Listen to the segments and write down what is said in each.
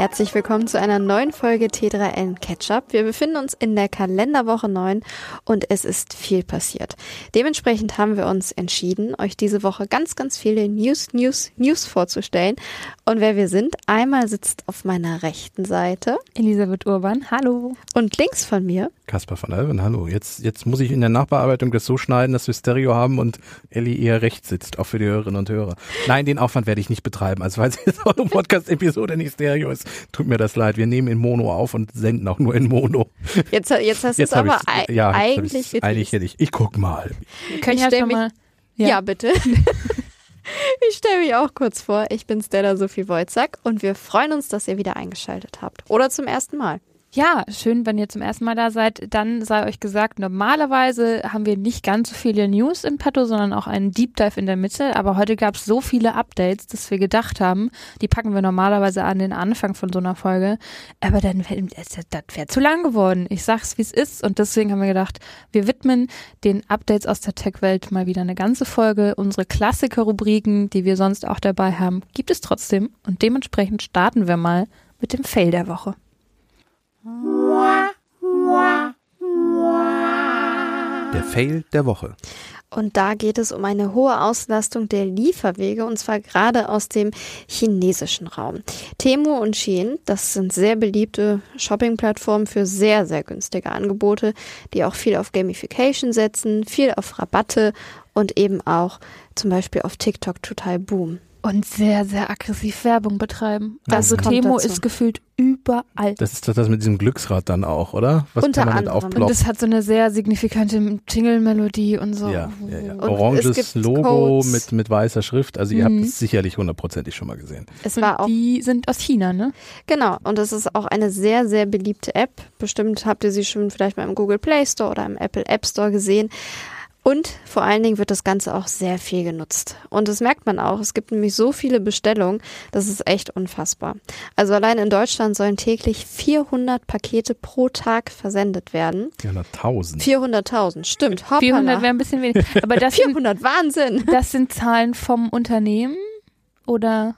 Herzlich willkommen zu einer neuen Folge T3N Ketchup. Wir befinden uns in der Kalenderwoche 9 und es ist viel passiert. Dementsprechend haben wir uns entschieden, euch diese Woche ganz, ganz viele News, News, News vorzustellen. Und wer wir sind, einmal sitzt auf meiner rechten Seite Elisabeth Urban, hallo. Und links von mir Kaspar von Alven, hallo. Jetzt, jetzt muss ich in der Nachbearbeitung das so schneiden, dass wir Stereo haben und Ellie eher rechts sitzt, auch für die Hörerinnen und Hörer. Nein, den Aufwand werde ich nicht betreiben. Also falls jetzt eure Podcast-Episode nicht Stereo ist, tut mir das leid. Wir nehmen in Mono auf und senden auch nur in Mono. Jetzt, jetzt hast du es aber ja, eigentlich Eigentlich hätte ich. Ich guck mal. Können ich ja schon mich, mal. Ja, ja bitte. Ich stelle mich auch kurz vor. Ich bin Stella Sophie Wojcak und wir freuen uns, dass ihr wieder eingeschaltet habt. Oder zum ersten Mal. Ja, schön, wenn ihr zum ersten Mal da seid. Dann sei euch gesagt, normalerweise haben wir nicht ganz so viele News im Petto, sondern auch einen Deep Dive in der Mitte. Aber heute gab es so viele Updates, dass wir gedacht haben, die packen wir normalerweise an den Anfang von so einer Folge. Aber dann wäre das wäre zu lang geworden. Ich sag's, wie es ist. Und deswegen haben wir gedacht, wir widmen den Updates aus der Tech-Welt mal wieder eine ganze Folge. Unsere Klassiker-Rubriken, die wir sonst auch dabei haben, gibt es trotzdem. Und dementsprechend starten wir mal mit dem Fail der Woche. Der Fail der Woche. Und da geht es um eine hohe Auslastung der Lieferwege und zwar gerade aus dem chinesischen Raum. Temu und Shein, das sind sehr beliebte Shopping-Plattformen für sehr, sehr günstige Angebote, die auch viel auf Gamification setzen, viel auf Rabatte und eben auch zum Beispiel auf TikTok total boom und sehr, sehr aggressiv Werbung betreiben. Also Temo ist gefühlt überall. Das ist das mit diesem Glücksrad dann auch, oder? Was Unter kann man anderem. Und das hat so eine sehr signifikante Jingle-Melodie und so. Ja, ja, ja. Oranges Logo mit, mit weißer Schrift. Also ihr mhm. habt es sicherlich hundertprozentig schon mal gesehen. Es war auch, die sind aus China, ne? Genau. Und es ist auch eine sehr, sehr beliebte App. Bestimmt habt ihr sie schon vielleicht mal im Google Play Store oder im Apple App Store gesehen. Und vor allen Dingen wird das Ganze auch sehr viel genutzt. Und das merkt man auch. Es gibt nämlich so viele Bestellungen, das ist echt unfassbar. Also allein in Deutschland sollen täglich 400 Pakete pro Tag versendet werden. 400.000. 400.000, stimmt. Hoppala. 400 wäre ein bisschen wenig. Aber das 400, sind, Wahnsinn. Das sind Zahlen vom Unternehmen oder?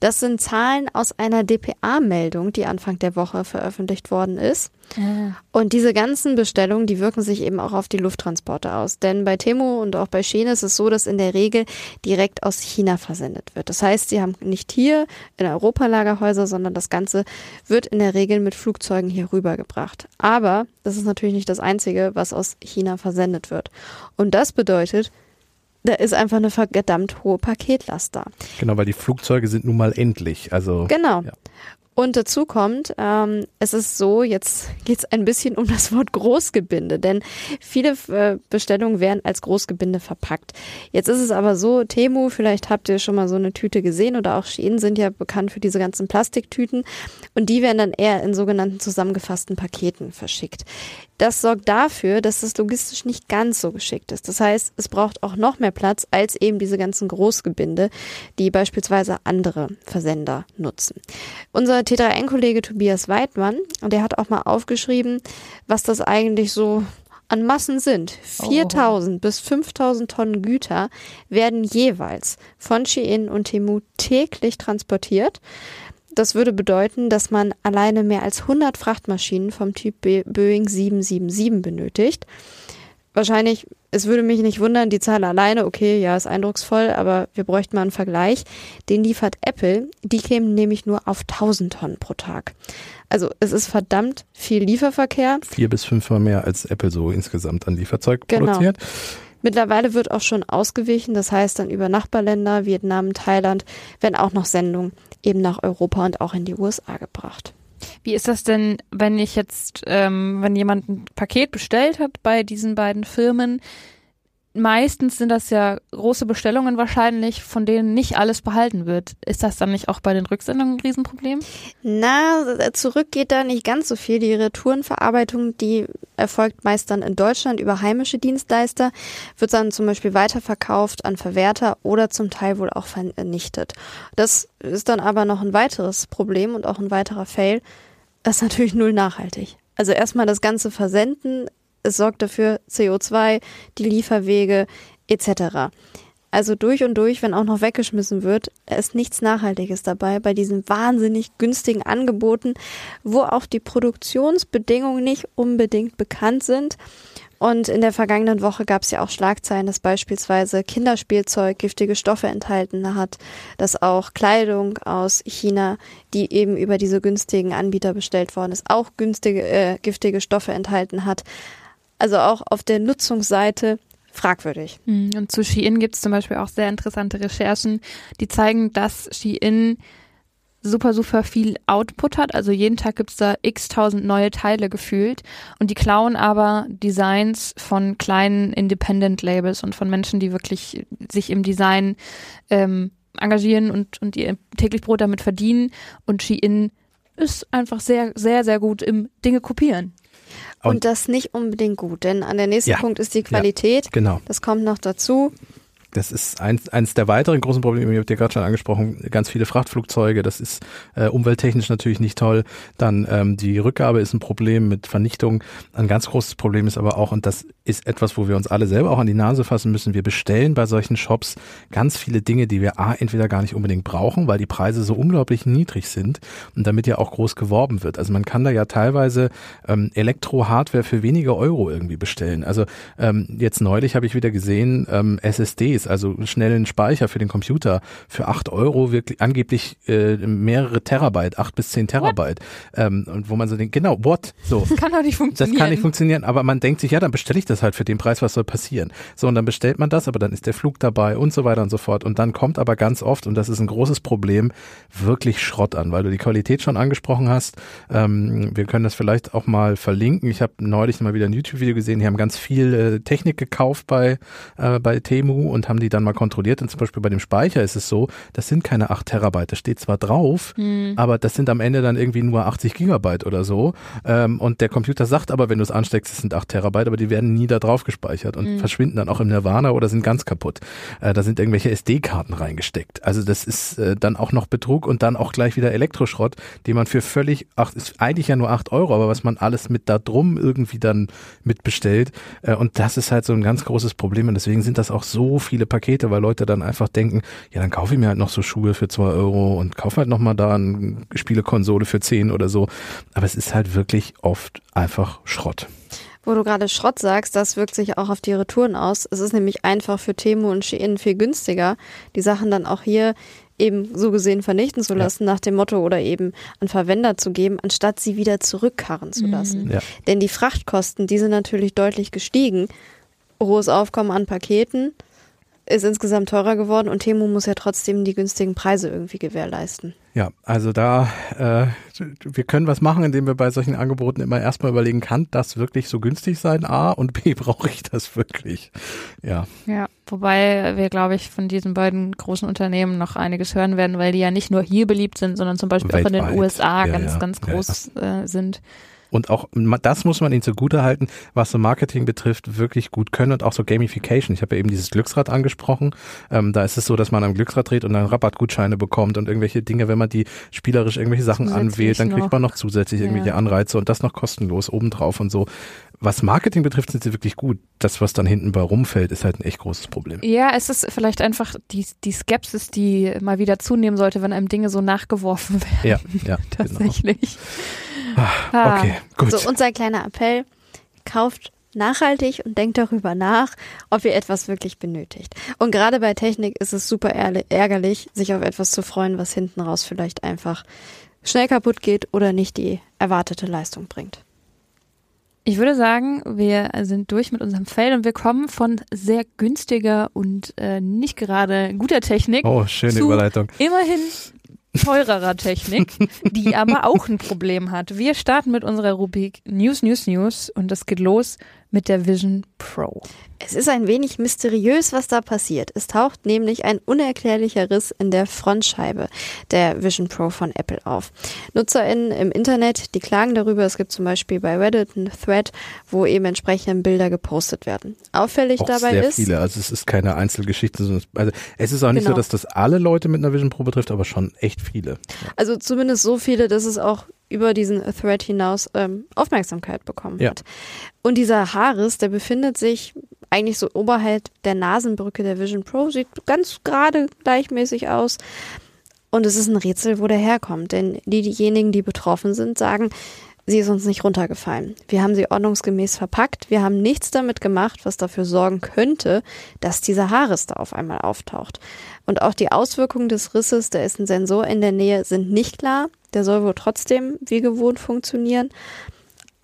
Das sind Zahlen aus einer DPA-Meldung, die Anfang der Woche veröffentlicht worden ist. Ah. Und diese ganzen Bestellungen, die wirken sich eben auch auf die Lufttransporte aus. Denn bei Temo und auch bei Schiene ist es so, dass in der Regel direkt aus China versendet wird. Das heißt, sie haben nicht hier in Europa Lagerhäuser, sondern das Ganze wird in der Regel mit Flugzeugen hier rübergebracht. Aber das ist natürlich nicht das Einzige, was aus China versendet wird. Und das bedeutet, da ist einfach eine verdammt hohe Paketlast da. Genau, weil die Flugzeuge sind nun mal endlich. Also genau. Ja. Und dazu kommt, ähm, es ist so, jetzt geht es ein bisschen um das Wort Großgebinde, denn viele äh, Bestellungen werden als Großgebinde verpackt. Jetzt ist es aber so, Temu, vielleicht habt ihr schon mal so eine Tüte gesehen oder auch Shein sind ja bekannt für diese ganzen Plastiktüten und die werden dann eher in sogenannten zusammengefassten Paketen verschickt. Das sorgt dafür, dass es logistisch nicht ganz so geschickt ist. Das heißt, es braucht auch noch mehr Platz als eben diese ganzen Großgebinde, die beispielsweise andere Versender nutzen. Unser T3N-Kollege Tobias Weidmann, der hat auch mal aufgeschrieben, was das eigentlich so an Massen sind. 4000 oh. bis 5000 Tonnen Güter werden jeweils von Shein und Temu täglich transportiert. Das würde bedeuten, dass man alleine mehr als 100 Frachtmaschinen vom Typ Boeing 777 benötigt. Wahrscheinlich, es würde mich nicht wundern, die Zahl alleine, okay, ja, ist eindrucksvoll, aber wir bräuchten mal einen Vergleich. Den liefert Apple, die kämen nämlich nur auf 1000 Tonnen pro Tag. Also es ist verdammt viel Lieferverkehr. Vier bis fünfmal mehr als Apple so insgesamt an Lieferzeug genau. produziert. Mittlerweile wird auch schon ausgewichen, das heißt dann über Nachbarländer, Vietnam, Thailand, werden auch noch Sendungen eben nach Europa und auch in die USA gebracht. Wie ist das denn, wenn ich jetzt, ähm, wenn jemand ein Paket bestellt hat bei diesen beiden Firmen, meistens sind das ja große Bestellungen wahrscheinlich, von denen nicht alles behalten wird. Ist das dann nicht auch bei den Rücksendungen ein Riesenproblem? Na, zurück geht da nicht ganz so viel. Die Retourenverarbeitung, die erfolgt meist dann in Deutschland über heimische Dienstleister, wird dann zum Beispiel weiterverkauft an Verwerter oder zum Teil wohl auch vernichtet. Das ist dann aber noch ein weiteres Problem und auch ein weiterer Fail. Das ist natürlich null nachhaltig. Also erstmal das ganze Versenden es sorgt dafür CO2, die Lieferwege etc. Also durch und durch, wenn auch noch weggeschmissen wird, ist nichts Nachhaltiges dabei bei diesen wahnsinnig günstigen Angeboten, wo auch die Produktionsbedingungen nicht unbedingt bekannt sind. Und in der vergangenen Woche gab es ja auch Schlagzeilen, dass beispielsweise Kinderspielzeug giftige Stoffe enthalten hat, dass auch Kleidung aus China, die eben über diese günstigen Anbieter bestellt worden ist, auch günstige äh, giftige Stoffe enthalten hat. Also auch auf der Nutzungsseite fragwürdig. Hm, und zu Shein gibt es zum Beispiel auch sehr interessante Recherchen, die zeigen, dass Shein super, super viel Output hat. Also jeden Tag gibt's da x tausend neue Teile gefühlt. Und die klauen aber Designs von kleinen Independent Labels und von Menschen, die wirklich sich im Design ähm, engagieren und, und ihr täglich Brot damit verdienen. Und Shein ist einfach sehr, sehr, sehr gut im Dinge kopieren. Und, und das nicht unbedingt gut, denn an der nächsten ja, Punkt ist die Qualität. Ja, genau. Das kommt noch dazu. Das ist eins, eins der weiteren großen Probleme, ich habe dir gerade schon angesprochen, ganz viele Frachtflugzeuge, das ist äh, umwelttechnisch natürlich nicht toll. Dann ähm, die Rückgabe ist ein Problem mit Vernichtung. Ein ganz großes Problem ist aber auch, und das ist etwas, wo wir uns alle selber auch an die Nase fassen müssen, wir bestellen bei solchen Shops ganz viele Dinge, die wir A, entweder gar nicht unbedingt brauchen, weil die Preise so unglaublich niedrig sind und damit ja auch groß geworben wird. Also man kann da ja teilweise ähm, Elektro-Hardware für wenige Euro irgendwie bestellen. Also ähm, jetzt neulich habe ich wieder gesehen, ähm, SSDs, also schnellen Speicher für den Computer, für acht Euro wirklich angeblich äh, mehrere Terabyte, acht bis zehn Terabyte. Ähm, und wo man so denkt, genau, what? So. Das kann doch nicht funktionieren. Das kann nicht funktionieren, aber man denkt sich, ja, dann bestelle ich das halt für den Preis, was soll passieren? So, und dann bestellt man das, aber dann ist der Flug dabei und so weiter und so fort. Und dann kommt aber ganz oft, und das ist ein großes Problem, wirklich Schrott an, weil du die Qualität schon angesprochen hast. Ähm, wir können das vielleicht auch mal verlinken. Ich habe neulich mal wieder ein YouTube-Video gesehen, die haben ganz viel äh, Technik gekauft bei, äh, bei Temu und haben haben die dann mal kontrolliert und zum Beispiel bei dem Speicher ist es so, das sind keine 8 Terabyte, das steht zwar drauf, mhm. aber das sind am Ende dann irgendwie nur 80 Gigabyte oder so ähm, und der Computer sagt aber, wenn du es ansteckst, es sind 8 Terabyte, aber die werden nie da drauf gespeichert und mhm. verschwinden dann auch im Nirvana oder sind ganz kaputt. Äh, da sind irgendwelche SD-Karten reingesteckt. Also das ist äh, dann auch noch Betrug und dann auch gleich wieder Elektroschrott, den man für völlig, ach, ist eigentlich ja nur 8 Euro, aber was man alles mit da drum irgendwie dann mitbestellt äh, und das ist halt so ein ganz großes Problem und deswegen sind das auch so viele viele Pakete, weil Leute dann einfach denken, ja, dann kaufe ich mir halt noch so Schuhe für zwei Euro und kaufe halt nochmal da eine Spielekonsole für zehn oder so. Aber es ist halt wirklich oft einfach Schrott. Wo du gerade Schrott sagst, das wirkt sich auch auf die Retouren aus. Es ist nämlich einfach für Temu und Shein viel günstiger, die Sachen dann auch hier eben so gesehen vernichten zu lassen, ja. nach dem Motto oder eben an Verwender zu geben, anstatt sie wieder zurückkarren zu lassen. Ja. Denn die Frachtkosten, die sind natürlich deutlich gestiegen. Hohes Aufkommen an Paketen, ist insgesamt teurer geworden und Temu muss ja trotzdem die günstigen Preise irgendwie gewährleisten. Ja, also da, äh, wir können was machen, indem wir bei solchen Angeboten immer erstmal überlegen, kann das wirklich so günstig sein? A und B, brauche ich das wirklich? Ja. Ja, wobei wir, glaube ich, von diesen beiden großen Unternehmen noch einiges hören werden, weil die ja nicht nur hier beliebt sind, sondern zum Beispiel Weltweit. auch in den USA ja, ganz, ja. ganz groß ja, äh, sind und auch das muss man ihnen zugute halten, was so Marketing betrifft, wirklich gut können und auch so Gamification. Ich habe ja eben dieses Glücksrad angesprochen. Ähm, da ist es so, dass man am Glücksrad dreht und dann Rabattgutscheine bekommt und irgendwelche Dinge, wenn man die spielerisch irgendwelche Sachen anwählt, dann kriegt man noch zusätzlich irgendwelche ja. Anreize und das noch kostenlos obendrauf und so. Was Marketing betrifft, sind sie wirklich gut. Das, was dann hinten bei rumfällt, ist halt ein echt großes Problem. Ja, es ist vielleicht einfach die, die Skepsis, die mal wieder zunehmen sollte, wenn einem Dinge so nachgeworfen werden. Ja, ja. Genau. Tatsächlich. Genau. Ah, okay, gut. So, unser kleiner Appell, kauft nachhaltig und denkt darüber nach, ob ihr etwas wirklich benötigt. Und gerade bei Technik ist es super ärgerlich, sich auf etwas zu freuen, was hinten raus vielleicht einfach schnell kaputt geht oder nicht die erwartete Leistung bringt. Ich würde sagen, wir sind durch mit unserem Feld und wir kommen von sehr günstiger und äh, nicht gerade guter Technik. Oh, schöne Überleitung. Immerhin teurerer Technik, die aber auch ein Problem hat. Wir starten mit unserer Rubrik News, News, News und es geht los mit der Vision Pro. Es ist ein wenig mysteriös, was da passiert. Es taucht nämlich ein unerklärlicher Riss in der Frontscheibe der Vision Pro von Apple auf. NutzerInnen im Internet, die klagen darüber. Es gibt zum Beispiel bei Reddit einen Thread, wo eben entsprechende Bilder gepostet werden. Auffällig auch dabei sehr ist. viele. Also es ist keine Einzelgeschichte. Sondern es, also es ist auch nicht genau. so, dass das alle Leute mit einer Vision Pro betrifft, aber schon echt viele. Also zumindest so viele, dass es auch über diesen Thread hinaus ähm, Aufmerksamkeit bekommen ja. hat. Und dieser Haares, der befindet sich eigentlich so oberhalb der Nasenbrücke der Vision Pro, sieht ganz gerade gleichmäßig aus. Und es ist ein Rätsel, wo der herkommt. Denn die, diejenigen, die betroffen sind, sagen, sie ist uns nicht runtergefallen. Wir haben sie ordnungsgemäß verpackt. Wir haben nichts damit gemacht, was dafür sorgen könnte, dass dieser Haarriss da auf einmal auftaucht. Und auch die Auswirkungen des Risses, da ist ein Sensor in der Nähe, sind nicht klar. Der soll wohl trotzdem wie gewohnt funktionieren.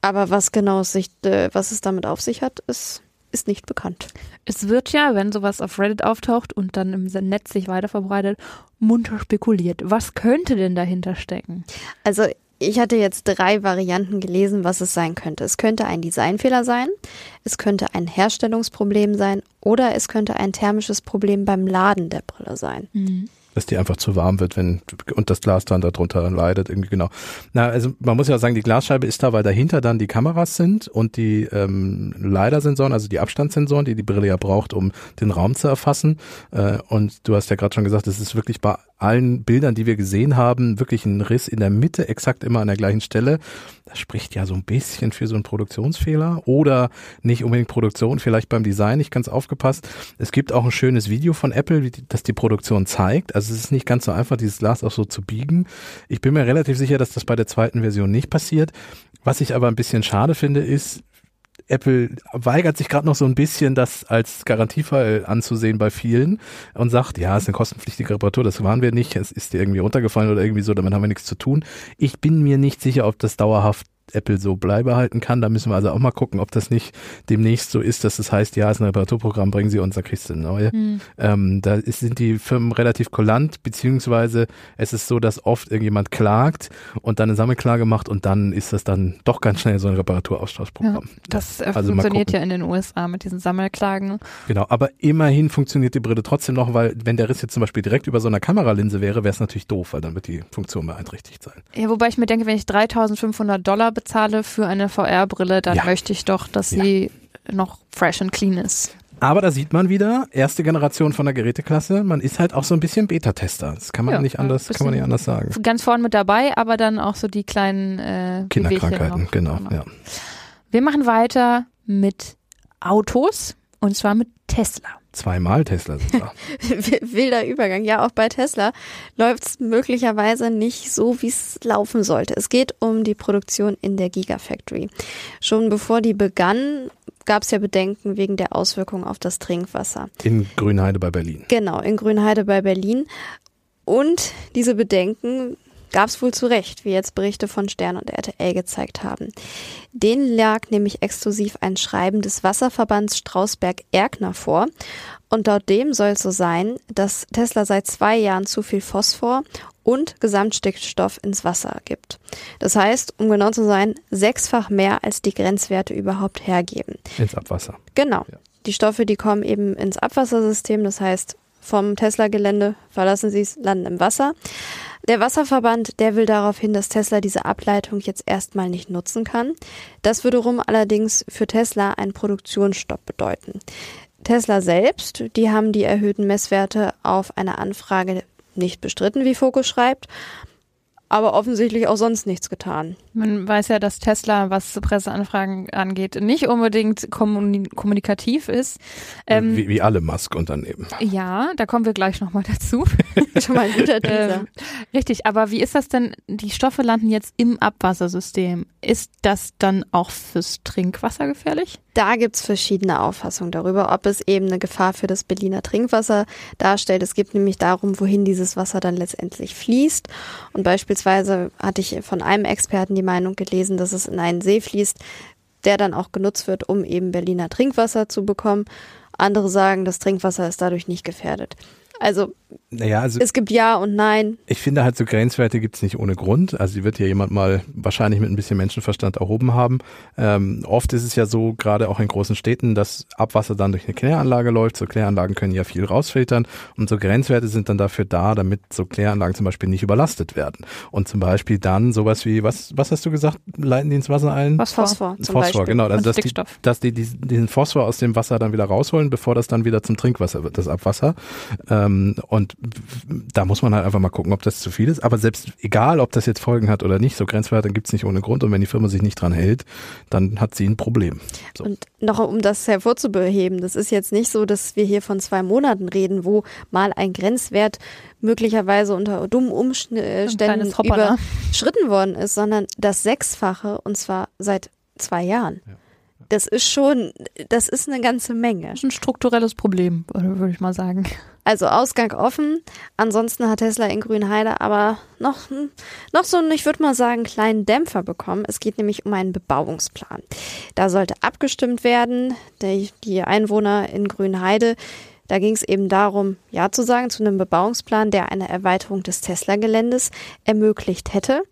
Aber was genau es sich, äh, was es damit auf sich hat, ist, ist nicht bekannt. Es wird ja, wenn sowas auf Reddit auftaucht und dann im Netz sich weiterverbreitet, munter spekuliert. Was könnte denn dahinter stecken? Also ich hatte jetzt drei Varianten gelesen, was es sein könnte. Es könnte ein Designfehler sein, es könnte ein Herstellungsproblem sein oder es könnte ein thermisches Problem beim Laden der Brille sein. Mhm. Dass die einfach zu warm wird, wenn und das Glas dann darunter leidet, irgendwie genau. Na, also man muss ja sagen, die Glasscheibe ist da, weil dahinter dann die Kameras sind und die ähm, LiDAR-Sensoren, also die Abstandssensoren, die die Brille ja braucht, um den Raum zu erfassen. Äh, und du hast ja gerade schon gesagt, es ist wirklich bei allen Bildern, die wir gesehen haben, wirklich ein Riss in der Mitte, exakt immer an der gleichen Stelle. Das spricht ja so ein bisschen für so einen Produktionsfehler oder nicht unbedingt Produktion, vielleicht beim Design nicht ganz aufgepasst. Es gibt auch ein schönes Video von Apple, das die Produktion zeigt. Also es ist nicht ganz so einfach, dieses Glas auch so zu biegen. Ich bin mir relativ sicher, dass das bei der zweiten Version nicht passiert. Was ich aber ein bisschen schade finde, ist, Apple weigert sich gerade noch so ein bisschen, das als Garantiefall anzusehen bei vielen und sagt, ja, es ist eine kostenpflichtige Reparatur, das waren wir nicht, es ist irgendwie runtergefallen oder irgendwie so, damit haben wir nichts zu tun. Ich bin mir nicht sicher, ob das dauerhaft Apple so beibehalten kann. Da müssen wir also auch mal gucken, ob das nicht demnächst so ist, dass es heißt, ja, es ist ein Reparaturprogramm, bringen Sie uns, da kriegst du eine neue. Ähm, da ist, sind die Firmen relativ kulant, beziehungsweise es ist so, dass oft irgendjemand klagt und dann eine Sammelklage macht und dann ist das dann doch ganz schnell so ein Reparaturaustauschprogramm. Das äh, Also funktioniert ja in den USA mit diesen Sammelklagen. Genau, aber immerhin funktioniert die Brille trotzdem noch, weil wenn der Riss jetzt zum Beispiel direkt über so einer Kameralinse wäre, wäre es natürlich doof, weil dann wird die Funktion beeinträchtigt sein. Ja, wobei ich mir denke, wenn ich 3500 Dollar bezahle für eine VR-Brille, dann Ja. möchte ich doch, dass Ja. sie noch fresh and clean ist. Aber da sieht man wieder, erste Generation von der Geräteklasse, man ist halt auch so ein bisschen Beta-Tester. Das kann man Ja, nicht anders, kann man nicht anders sagen. Ganz vorn mit dabei, aber dann auch so die kleinen äh, Kinderkrankheiten, noch. genau, ja. Wir machen weiter mit Autos und zwar mit Tesla. Zweimal Tesla sogar. Wilder Übergang. Ja, auch bei Tesla läuft es möglicherweise nicht so, wie es laufen sollte. Es geht um die Produktion in der Gigafactory. Schon bevor die begann, gab es ja Bedenken wegen der Auswirkungen auf das Trinkwasser. In Grünheide bei Berlin. Genau, in Grünheide bei Berlin. Und diese Bedenken gab es wohl zu Recht, wie jetzt Berichte von Stern und RTL gezeigt haben. Denen lag nämlich exklusiv ein Schreiben des Wasserverbands Strausberg-Erkner vor. Und laut dem soll es so sein, dass Tesla seit zwei Jahren zu viel Phosphor und Gesamtstickstoff ins Wasser gibt. Das heißt, um genau zu sein, sechsfach mehr als die Grenzwerte überhaupt hergeben. Ins Abwasser. Genau. Ja. Die Stoffe, die kommen eben ins Abwassersystem, das heißt, vom Tesla-Gelände verlassen sie es, landen im Wasser. Der Wasserverband, der will darauf hin, dass Tesla diese Ableitung jetzt erstmal nicht nutzen kann. Das würde rum allerdings für Tesla einen Produktionsstopp bedeuten. Tesla selbst, die haben die erhöhten Messwerte auf eine Anfrage nicht bestritten, wie Focus schreibt, aber offensichtlich auch sonst nichts getan. Man weiß ja, dass Tesla, was Presseanfragen angeht, nicht unbedingt kommuni kommunikativ ist. Ähm, wie, wie alle Musk-Unternehmen. ja, da kommen wir gleich nochmal dazu. Schon mal ein guter. Ähm, richtig, aber wie ist das denn? Die Stoffe landen jetzt im Abwassersystem. Ist das dann auch fürs Trinkwasser gefährlich? Da gibt's verschiedene Auffassungen darüber, ob es eben eine Gefahr für das Berliner Trinkwasser darstellt. Es geht nämlich darum, wohin dieses Wasser dann letztendlich fließt. Und beispielsweise hatte ich von einem Experten die Meinung gelesen, dass es in einen See fließt, der dann auch genutzt wird, um eben Berliner Trinkwasser zu bekommen. Andere sagen, das Trinkwasser ist dadurch nicht gefährdet. Also Naja, also es gibt Ja und Nein. Ich finde halt so Grenzwerte gibt's nicht ohne Grund. Also die wird ja jemand mal wahrscheinlich mit ein bisschen Menschenverstand erhoben haben. Ähm, oft ist es ja so, gerade auch in großen Städten, dass Abwasser dann durch eine Kläranlage läuft. So Kläranlagen können ja viel rausfiltern und so Grenzwerte sind dann dafür da, damit so Kläranlagen zum Beispiel nicht überlastet werden. Und zum Beispiel dann sowas wie, was, was hast du gesagt, leiten die ins Wasser ein? Phosphor. Phosphor zum Phosphor, Beispiel. genau. Also Und dass die, dass die diesen, diesen Phosphor aus dem Wasser dann wieder rausholen, bevor das dann wieder zum Trinkwasser wird, das Abwasser. Ähm, und Und da muss man halt einfach mal gucken, ob das zu viel ist. Aber selbst egal, ob das jetzt Folgen hat oder nicht, so Grenzwerte gibt's nicht ohne Grund. Und wenn die Firma sich nicht dran hält, dann hat sie ein Problem. So. Und noch um das hervorzuheben, das ist jetzt nicht so, dass wir hier von zwei Monaten reden, wo mal ein Grenzwert möglicherweise unter dummen Umständen überschritten worden ist, sondern das Sechsfache und zwar seit zwei Jahren. Ja. Das ist schon, das ist eine ganze Menge. Das ist ein strukturelles Problem, würde ich mal sagen. Also Ausgang offen. Ansonsten hat Tesla in Grünheide aber noch, noch so einen, ich würde mal sagen, kleinen Dämpfer bekommen. Es geht nämlich um einen Bebauungsplan. Da sollte abgestimmt werden. Die Einwohner in Grünheide, da ging es eben darum, Ja zu sagen zu einem Bebauungsplan, der eine Erweiterung des Tesla-Geländes ermöglicht hätte.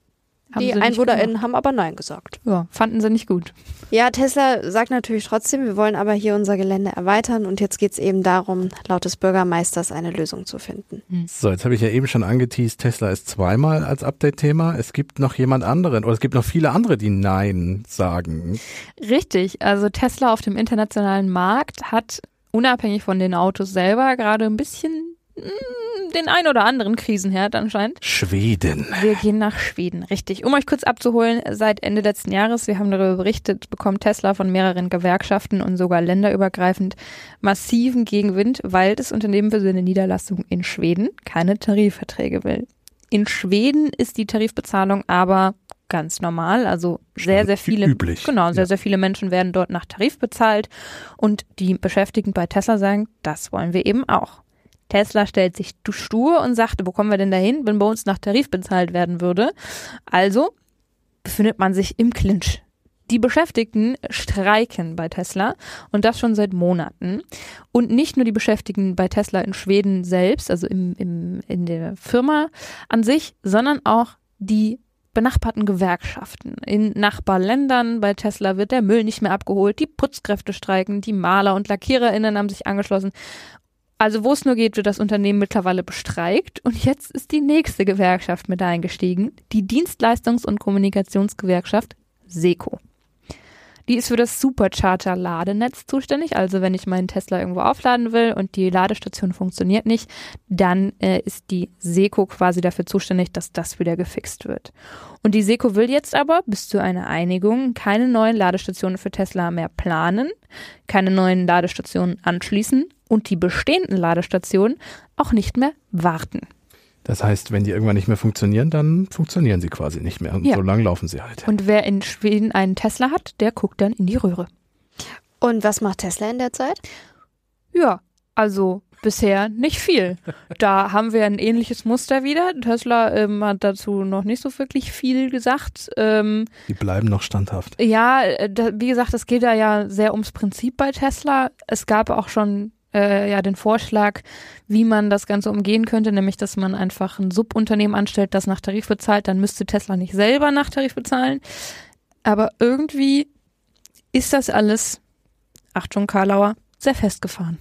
Haben die EinwohnerInnen haben aber Nein gesagt. Ja, fanden sie nicht gut. Ja, Tesla sagt natürlich trotzdem, wir wollen aber hier unser Gelände erweitern und jetzt geht es eben darum, laut des Bürgermeisters eine Lösung zu finden. Hm. So, jetzt habe ich ja eben schon angeteased, Tesla ist zweimal als Update-Thema. Es gibt noch jemand anderen oder es gibt noch viele andere, die Nein sagen. Richtig, also Tesla auf dem internationalen Markt hat unabhängig von den Autos selber gerade ein bisschen den ein oder anderen Krisenherd anscheinend. Schweden. Wir gehen nach Schweden, richtig. Um euch kurz abzuholen, seit Ende letzten Jahres, wir haben darüber berichtet, bekommt Tesla von mehreren Gewerkschaften und sogar länderübergreifend massiven Gegenwind, weil das Unternehmen für seine Niederlassung in Schweden keine Tarifverträge will. In Schweden ist die Tarifbezahlung aber ganz normal, also sehr, sehr viele, üblich. genau, sehr, ja. sehr viele Menschen werden dort nach Tarif bezahlt und die Beschäftigten bei Tesla sagen, das wollen wir eben auch. Tesla stellt sich stur und sagt, wo kommen wir denn dahin, wenn bei uns nach Tarif bezahlt werden würde? Also befindet man sich im Clinch. Die Beschäftigten streiken bei Tesla und das schon seit Monaten. Und nicht nur die Beschäftigten bei Tesla in Schweden selbst, also im, im, in der Firma an sich, sondern auch die benachbarten Gewerkschaften. In Nachbarländern bei Tesla wird der Müll nicht mehr abgeholt, die Putzkräfte streiken, die Maler und LackiererInnen haben sich angeschlossen also wo es nur geht, wird das Unternehmen mittlerweile bestreikt und jetzt ist die nächste Gewerkschaft mit eingestiegen, die Dienstleistungs- und Kommunikationsgewerkschaft SECO. Die ist für das Supercharger-Ladenetz zuständig. Also wenn ich meinen Tesla irgendwo aufladen will und die Ladestation funktioniert nicht, dann äh, ist die Seco quasi dafür zuständig, dass das wieder gefixt wird. Und die Seco will jetzt aber bis zu einer Einigung keine neuen Ladestationen für Tesla mehr planen, keine neuen Ladestationen anschließen und die bestehenden Ladestationen auch nicht mehr warten. Das heißt, wenn die irgendwann nicht mehr funktionieren, dann funktionieren sie quasi nicht mehr. Und ja. so lang laufen sie halt. Und wer in Schweden einen Tesla hat, der guckt dann in die Röhre. Und was macht Tesla in der Zeit? Ja, also bisher nicht viel. Da haben wir ein ähnliches Muster wieder. Tesla ähm, hat dazu noch nicht so wirklich viel gesagt. Ähm, Die bleiben noch standhaft. Ja, äh, da, wie gesagt, es geht da ja sehr ums Prinzip bei Tesla. Es gab auch schon äh, ja den Vorschlag, wie man das Ganze umgehen könnte, nämlich dass man einfach ein Subunternehmen anstellt, das nach Tarif bezahlt, dann müsste Tesla nicht selber nach Tarif bezahlen. Aber irgendwie ist das alles, Achtung Karlauer, sehr festgefahren.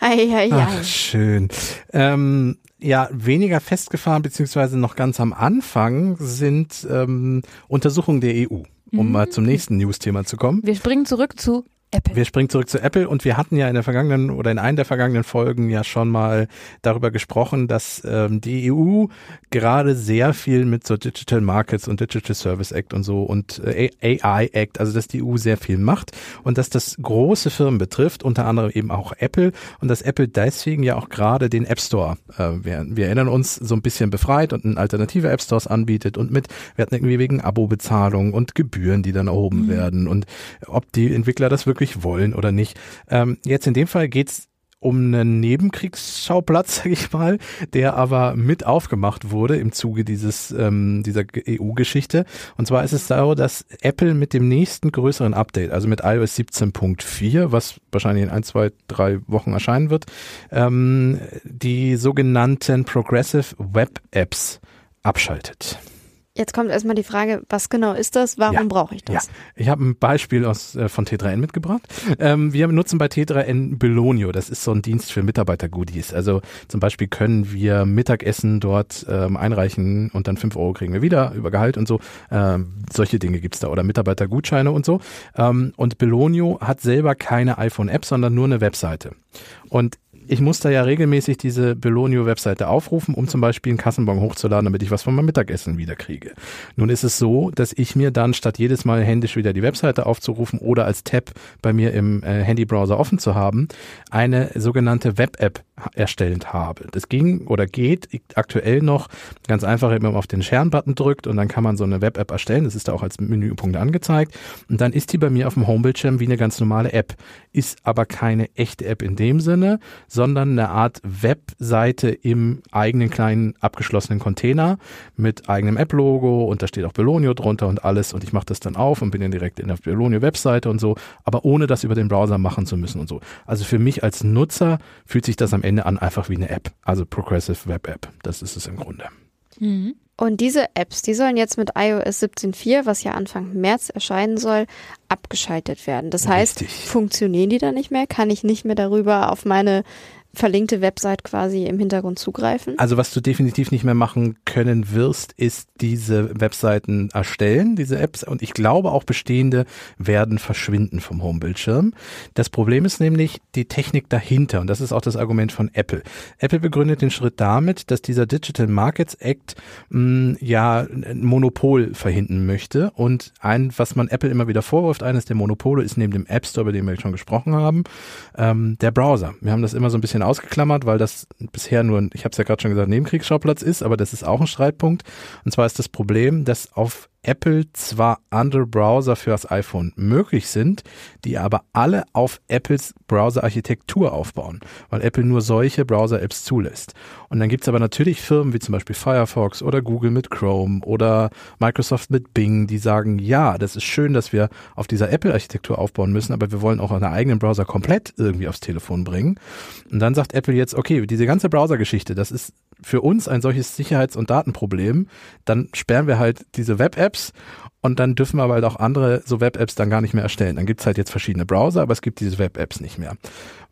Ei, ei, ei. Ach, schön. Ähm, ja, weniger festgefahren, beziehungsweise noch ganz am Anfang sind ähm, Untersuchungen der EU, um mhm. mal zum nächsten News-Thema zu kommen. Wir springen zurück zu Apple. Wir springen zurück zu Apple und wir hatten ja in der vergangenen oder in einer der vergangenen Folgen ja schon mal darüber gesprochen, dass ähm, die EU gerade sehr viel mit so Digital Markets und Digital Service Act und so und äh, AI Act, also dass die EU sehr viel macht und dass das große Firmen betrifft, unter anderem eben auch Apple und dass Apple deswegen ja auch gerade den App Store, äh, wir, wir erinnern uns, so ein bisschen befreit und alternative App Stores anbietet und mit, wir hatten irgendwie wegen Abo-Bezahlung und Gebühren, die dann erhoben mhm. werden und ob die Entwickler das wirklich wirklich wollen oder nicht. Ähm, jetzt in dem Fall geht's um einen Nebenkriegsschauplatz, sag ich mal, der aber mit aufgemacht wurde im Zuge dieses ähm, dieser EU-Geschichte. Und zwar ist es so, dass Apple mit dem nächsten größeren Update, also mit iOS 17.4, was wahrscheinlich in ein, zwei, drei Wochen erscheinen wird, ähm, die sogenannten Progressive Web Apps abschaltet. Jetzt kommt erstmal die Frage, was genau ist das? Warum ja, brauche ich das? Ja. Ich habe ein Beispiel aus, äh, von T3N mitgebracht. Ähm, wir nutzen bei T3N Belonio. Das ist so ein Dienst für Mitarbeiter-Goodies. Also zum Beispiel können wir Mittagessen dort ähm, einreichen und dann fünf Euro kriegen wir wieder über Gehalt und so. Ähm, solche Dinge gibt's da oder Mitarbeitergutscheine und so. Ähm, und Belonio hat selber keine iPhone-App, sondern nur eine Webseite. Und ich muss da ja regelmäßig diese Belonio-Webseite aufrufen, um zum Beispiel einen Kassenbon hochzuladen, damit ich was von meinem Mittagessen wieder kriege. Nun ist es so, dass ich mir dann statt jedes Mal händisch wieder die Webseite aufzurufen oder als Tab bei mir im äh, Handybrowser offen zu haben, eine sogenannte Web-App erstellt habe. Das ging oder geht aktuell noch ganz einfach, wenn man auf den Share-Button drückt und dann kann man so eine Web-App erstellen. Das ist da auch als Menüpunkt angezeigt. Und dann ist die bei mir auf dem Homebildschirm wie eine ganz normale App. Ist aber keine echte App in dem Sinne, sondern eine Art Webseite im eigenen kleinen abgeschlossenen Container mit eigenem App-Logo und da steht auch Belonio drunter und alles und ich mache das dann auf und bin dann direkt in der Belonio-Webseite und so, aber ohne das über den Browser machen zu müssen und so. Also für mich als Nutzer fühlt sich das am Ende an einfach wie eine App, also Progressive Web App. Das ist es im Grunde. Mhm. Und diese Apps, die sollen jetzt mit iOS 17.4, was ja Anfang März erscheinen soll, abgeschaltet werden. Das heißt, Richtig. funktionieren die dann nicht mehr? Kann ich nicht mehr darüber auf meine verlinkte Website quasi im Hintergrund zugreifen? Also was du definitiv nicht mehr machen können wirst, ist diese Webseiten erstellen, diese Apps. Und ich glaube auch bestehende werden verschwinden vom Homebildschirm. Das Problem ist nämlich die Technik dahinter. Und das ist auch das Argument von Apple. Apple begründet den Schritt damit, dass dieser Digital Markets Act mh, mm, ja ein Monopol verhindern möchte. Und ein, was man Apple immer wieder vorwirft, eines der Monopole ist neben dem App Store, über den wir schon gesprochen haben, ähm, der Browser. Wir haben das immer so ein bisschen bisschen ausgeklammert, weil das bisher nur, ich habe es ja gerade schon gesagt, Nebenkriegsschauplatz ist, aber das ist auch ein Streitpunkt. Und zwar ist das Problem, dass auf Apple zwar andere Browser für das iPhone möglich sind, die aber alle auf Apples Browser-Architektur aufbauen, weil Apple nur solche Browser-Apps zulässt. Und dann gibt's aber natürlich Firmen wie zum Beispiel Firefox oder Google mit Chrome oder Microsoft mit Bing, die sagen, ja, das ist schön, dass wir auf dieser Apple-Architektur aufbauen müssen, aber wir wollen auch einen eigenen Browser komplett irgendwie aufs Telefon bringen. Und dann sagt Apple jetzt, okay, diese ganze Browser-Geschichte, das ist für uns ein solches Sicherheits- und Datenproblem, dann sperren wir halt diese Web-Apps und dann dürfen wir halt auch andere so Web-Apps dann gar nicht mehr erstellen. Dann gibt's halt jetzt verschiedene Browser, aber es gibt diese Web-Apps nicht mehr.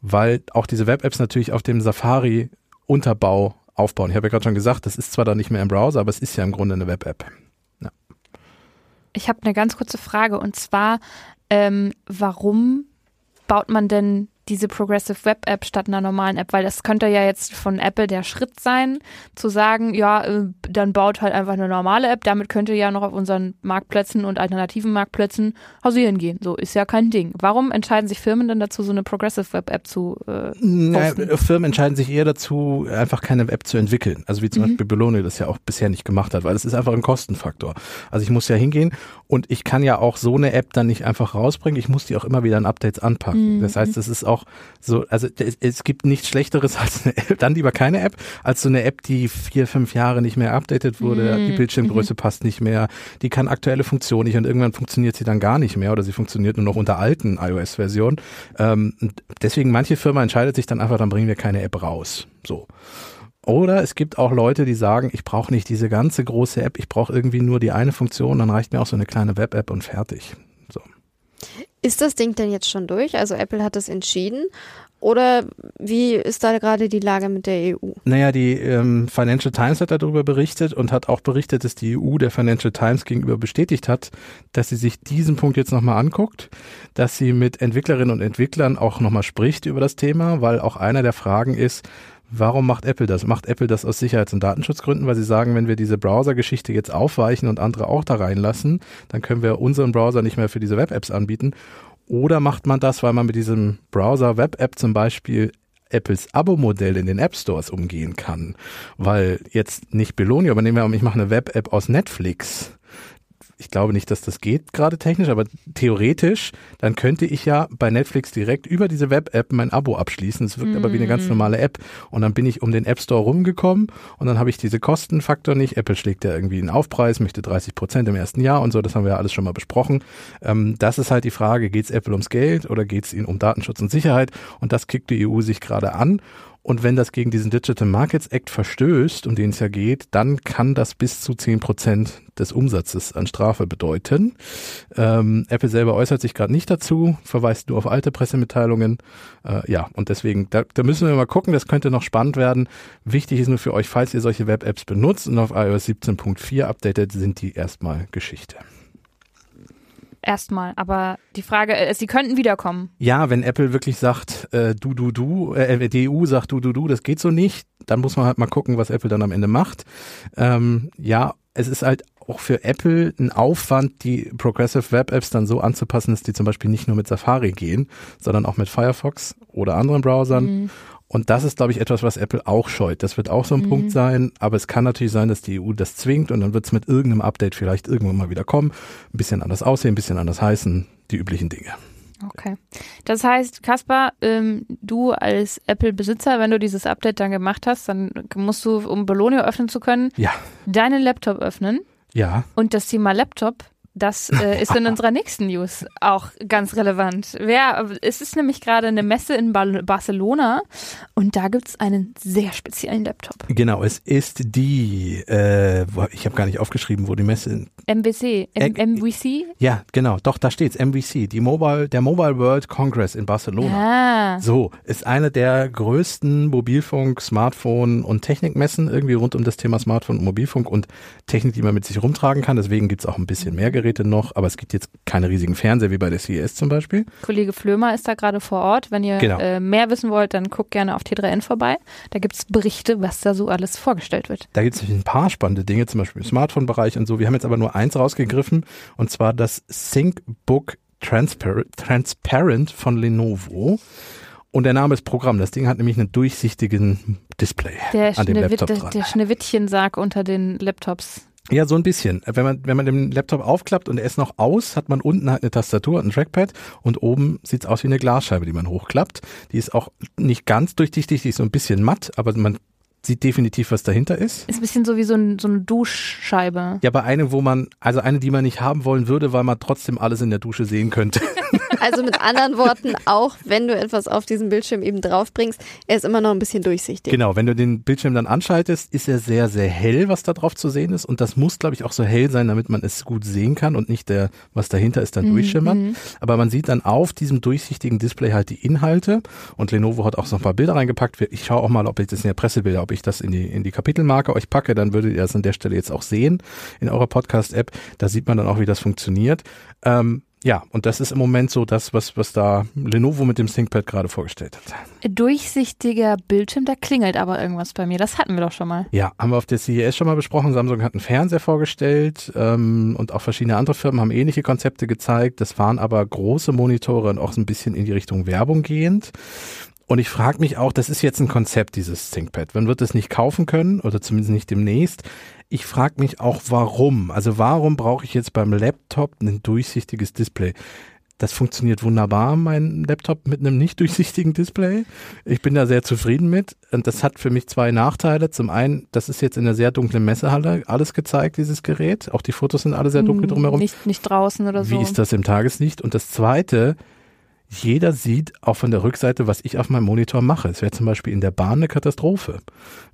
Weil auch diese Web-Apps natürlich auf dem Safari-Unterbau aufbauen. Ich habe ja gerade schon gesagt, das ist zwar dann nicht mehr im Browser, aber es ist ja im Grunde eine Web-App. Ja. Ich habe eine ganz kurze Frage und zwar, ähm, warum baut man denn diese Progressive Web App statt einer normalen App, weil das könnte ja jetzt von Apple der Schritt sein, zu sagen, ja, äh, dann baut halt einfach eine normale App, damit könnt ihr ja noch auf unseren Marktplätzen und alternativen Marktplätzen hausieren gehen. So ist ja kein Ding. Warum entscheiden sich Firmen denn dazu, so eine Progressive Web App zu äh, naja, Firmen entscheiden sich eher dazu, einfach keine App zu entwickeln. Also wie zum mhm. Beispiel Bologna das ja auch bisher nicht gemacht hat, weil es ist einfach ein Kostenfaktor. Also ich muss ja hingehen und ich kann ja auch so eine App dann nicht einfach rausbringen. Ich muss die auch immer wieder in Updates anpacken. Mhm. Das heißt, es ist auch so, also es, es gibt nichts Schlechteres als eine App, dann lieber keine App, als so eine App, die vier, fünf Jahre nicht mehr updated wurde. Mhm. Die Bildschirmgröße mhm. passt nicht mehr. Die kann aktuelle Funktion nicht und irgendwann funktioniert sie dann gar nicht mehr oder sie funktioniert nur noch unter alten iOS-Versionen. Ähm, deswegen manche Firma entscheidet sich dann einfach, dann bringen wir keine App raus. So. Oder es gibt auch Leute, die sagen, ich brauche nicht diese ganze große App, ich brauche irgendwie nur die eine Funktion, dann reicht mir auch so eine kleine Web-App und fertig. So. Ist das Ding denn jetzt schon durch? Also Apple hat es entschieden oder wie ist da gerade die Lage mit der EU? Naja, die ähm, Financial Times hat darüber berichtet und hat auch berichtet, dass die EU der Financial Times gegenüber bestätigt hat, dass sie sich diesen Punkt jetzt nochmal anguckt, dass sie mit Entwicklerinnen und Entwicklern auch nochmal spricht über das Thema, weil auch einer der Fragen ist, Warum macht Apple das? Macht Apple das aus Sicherheits- und Datenschutzgründen, weil sie sagen, wenn wir diese Browser-Geschichte jetzt aufweichen und andere auch da reinlassen, dann können wir unseren Browser nicht mehr für diese Web-Apps anbieten. Oder macht man das, weil man mit diesem Browser-Web-App zum Beispiel Apples Abo-Modell in den App Stores umgehen kann? Weil jetzt nicht Belonia, aber nehmen wir an, ich mache eine Web-App aus Netflix ich glaube nicht, dass das geht gerade technisch, aber theoretisch, dann könnte ich ja bei Netflix direkt über diese Web-App mein Abo abschließen. Es wirkt mm. aber wie eine ganz mhm. normale App. Und dann bin ich um den App Store rumgekommen und dann habe ich diese Kostenfaktor nicht. Apple schlägt ja irgendwie einen Aufpreis, möchte 30 Prozent im ersten Jahr und so. Das haben wir ja alles schon mal besprochen. Ähm, das ist halt die Frage, geht es Apple ums Geld oder geht es ihnen um Datenschutz und Sicherheit? Und das kickt die EU sich gerade an. Und wenn das gegen diesen Digital Markets Act verstößt, um den es ja geht, dann kann das bis zu zehn Prozent des Umsatzes an Strafe bedeuten. Ähm, Apple selber äußert sich gerade nicht dazu, verweist nur auf alte Pressemitteilungen. Äh, ja, und deswegen, da, da müssen wir mal gucken, das könnte noch spannend werden. Wichtig ist nur für euch, falls ihr solche Web-Apps benutzt und auf iOS 17.4 updatet, sind die erstmal Geschichte. Erstmal. Aber die Frage ist, sie könnten wiederkommen. Ja, wenn Apple wirklich sagt, äh, du, du, du, äh, die EU sagt, du, du, du, das geht so nicht, dann muss man halt mal gucken, was Apple dann am Ende macht. Ähm, ja, es ist halt auch für Apple ein Aufwand, die Progressive Web Apps dann so anzupassen, dass die zum Beispiel nicht nur mit Safari gehen, sondern auch mit Firefox oder anderen Browsern. Mhm. Und das ist, glaube ich, etwas, was Apple auch scheut. Das wird auch so ein Mhm. Punkt sein, aber es kann natürlich sein, dass die EU das zwingt und dann wird es mit irgendeinem Update vielleicht irgendwann mal wieder kommen. Ein bisschen anders aussehen, ein bisschen anders heißen, die üblichen Dinge. Okay. Das heißt, Kaspar, ähm, du als Apple-Besitzer, wenn du dieses Update dann gemacht hast, dann musst du, um Bologna öffnen zu können, Ja, deinen Laptop öffnen. ja. Und das Thema Laptop, das äh, ist in unserer nächsten News auch ganz relevant. Wer, es ist nämlich gerade eine Messe in Bar Barcelona und da gibt's einen sehr speziellen Laptop. Genau, es ist die, äh, ich habe gar nicht aufgeschrieben, wo die Messe MWC, M Äh, MWC? Ja, genau, doch, da steht's, MVC, die Mobile, der Mobile World Congress in Barcelona. Ah, So, ist eine der größten Mobilfunk, Smartphone und Technikmessen irgendwie rund um das Thema Smartphone und Mobilfunk und Technik, die man mit sich rumtragen kann. Deswegen gibt's auch ein bisschen mehr Geräte noch, aber es gibt jetzt keine riesigen Fernseher wie bei der CES zum Beispiel. Kollege Flömer ist da gerade vor Ort. Wenn ihr Genau. äh, mehr wissen wollt, dann guckt gerne auf T3N vorbei. Da gibt's Berichte, was da so alles vorgestellt wird. Da gibt's nämlich ein paar spannende Dinge, zum Beispiel im Smartphone-Bereich und so. Wir haben jetzt aber nur eins rausgegriffen und zwar das ThinkBook Transpar Transparent von Lenovo. Und der Name ist Programm. Das Ding hat nämlich einen durchsichtigen Display Der, an dem Laptop der, dran. der Schneewittchensarg unter den Laptops. Ja, so ein bisschen. Wenn man, wenn man den Laptop aufklappt und er ist noch aus, hat man unten halt eine Tastatur und ein Trackpad und oben sieht's aus wie eine Glasscheibe, die man hochklappt. Die ist auch nicht ganz durchsichtig, die ist so ein bisschen matt, aber man sieht definitiv, was dahinter ist. Ist ein bisschen so wie so, ein, so eine Duschscheibe. Ja, bei eine, wo man, also eine, die man nicht haben wollen würde, weil man trotzdem alles in der Dusche sehen könnte. Also mit anderen Worten, auch wenn du etwas auf diesem Bildschirm eben draufbringst, er ist immer noch ein bisschen durchsichtig. Genau, wenn du den Bildschirm dann anschaltest, ist er sehr, sehr hell, was da drauf zu sehen ist. Und das muss, glaube ich, auch so hell sein, damit man es gut sehen kann und nicht der, was dahinter ist, dann Mhm, durchschimmert. Aber man sieht dann auf diesem durchsichtigen Display halt die Inhalte. Und Lenovo hat auch so ein paar Bilder reingepackt. Ich schaue auch mal, ob ich das in der Pressebilder, ob ich das in die, in die Kapitelmarke euch packe. Dann würdet ihr das an der Stelle jetzt auch sehen in eurer Podcast-App. Da sieht man dann auch, wie das funktioniert. Ähm, ja, und das ist im Moment so das, was, was da Lenovo mit dem ThinkPad gerade vorgestellt hat. Durchsichtiger Bildschirm, da klingelt aber irgendwas bei mir. Das hatten wir doch schon mal. Ja, haben wir auf der CES schon mal besprochen. Samsung hat einen Fernseher vorgestellt ähm, und auch verschiedene andere Firmen haben ähnliche Konzepte gezeigt. Das waren aber große Monitore und auch so ein bisschen in die Richtung Werbung gehend. Und ich frage mich auch, das ist jetzt ein Konzept, dieses ThinkPad. Man wird es nicht kaufen können oder zumindest nicht demnächst. Ich frage mich auch, warum. Also warum brauche ich jetzt beim Laptop ein durchsichtiges Display? Das funktioniert wunderbar, mein Laptop mit einem nicht durchsichtigen Display. Ich bin da sehr zufrieden mit. Und das hat für mich zwei Nachteile. Zum einen, das ist jetzt in einer sehr dunklen Messehalle alles gezeigt, dieses Gerät. Auch die Fotos sind alle sehr dunkel drumherum. Nicht, nicht draußen oder so. Wie ist das im Tageslicht? Und das zweite, jeder sieht auch von der Rückseite, was ich auf meinem Monitor mache. Es wäre zum Beispiel in der Bahn eine Katastrophe.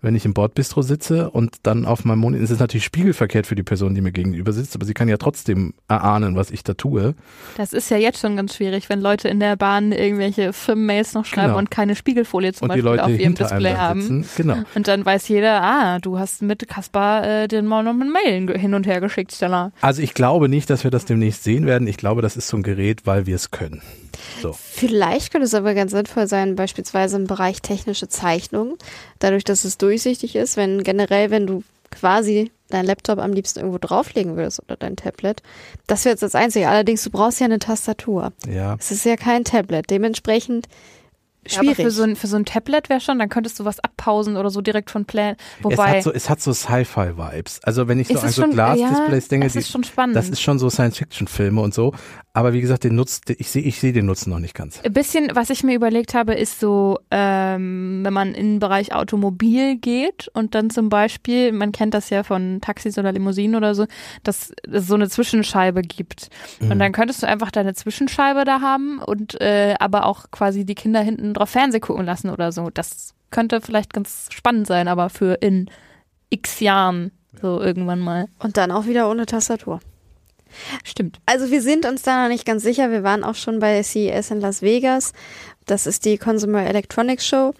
Wenn ich im Bordbistro sitze und dann auf meinem Monitor, es ist natürlich spiegelverkehrt für die Person, die mir gegenüber sitzt, aber sie kann ja trotzdem erahnen, was ich da tue. Das ist ja jetzt schon ganz schwierig, wenn Leute in der Bahn irgendwelche Firmenmails noch schreiben Genau. und keine Spiegelfolie zum und die Beispiel Leute auf ihrem Display haben. Genau. Und dann weiß jeder, ah, du hast mit Kaspar äh, den mal noch mit Mailen ge- hin und her geschickt, Stella. Also ich glaube nicht, dass wir das demnächst sehen werden. Ich glaube, das ist so ein Gerät, weil wir es können. So. Vielleicht könnte es aber ganz sinnvoll sein, beispielsweise im Bereich technische Zeichnung, dadurch, dass es durchsichtig ist, wenn generell, wenn du quasi dein Laptop am liebsten irgendwo drauflegen würdest oder dein Tablet. Das wäre jetzt das Einzige. Allerdings, du brauchst ja eine Tastatur. Ja. Es ist ja kein Tablet. Dementsprechend Ja, schwierig. für so ein, für so ein Tablet wäre schon, dann könntest du was abpausen oder so direkt von Plan. Es Wobei, hat so, es hat so Sci-Fi-Vibes. Also wenn ich so an so Glasdisplays ja, denke, die, ist schon spannend. das ist schon so Science-Fiction-Filme und so. Aber wie gesagt, den Nutz, ich sehe ich sehe den Nutzen noch nicht ganz. Ein bisschen, was ich mir überlegt habe, ist so, ähm, wenn man in den Bereich Automobil geht und dann zum Beispiel, man kennt das ja von Taxis oder Limousinen oder so, dass es so eine Zwischenscheibe gibt. Mhm. Und dann könntest du einfach deine Zwischenscheibe da haben und äh, aber auch quasi die Kinder hinten drauf Fernseh gucken lassen oder so. Das könnte vielleicht ganz spannend sein, aber für in x Jahren so irgendwann mal. Und dann auch wieder ohne Tastatur. Stimmt. Also wir sind uns da noch nicht ganz sicher. Wir waren auch schon bei CES in Las Vegas. Das ist die Consumer Electronics Show.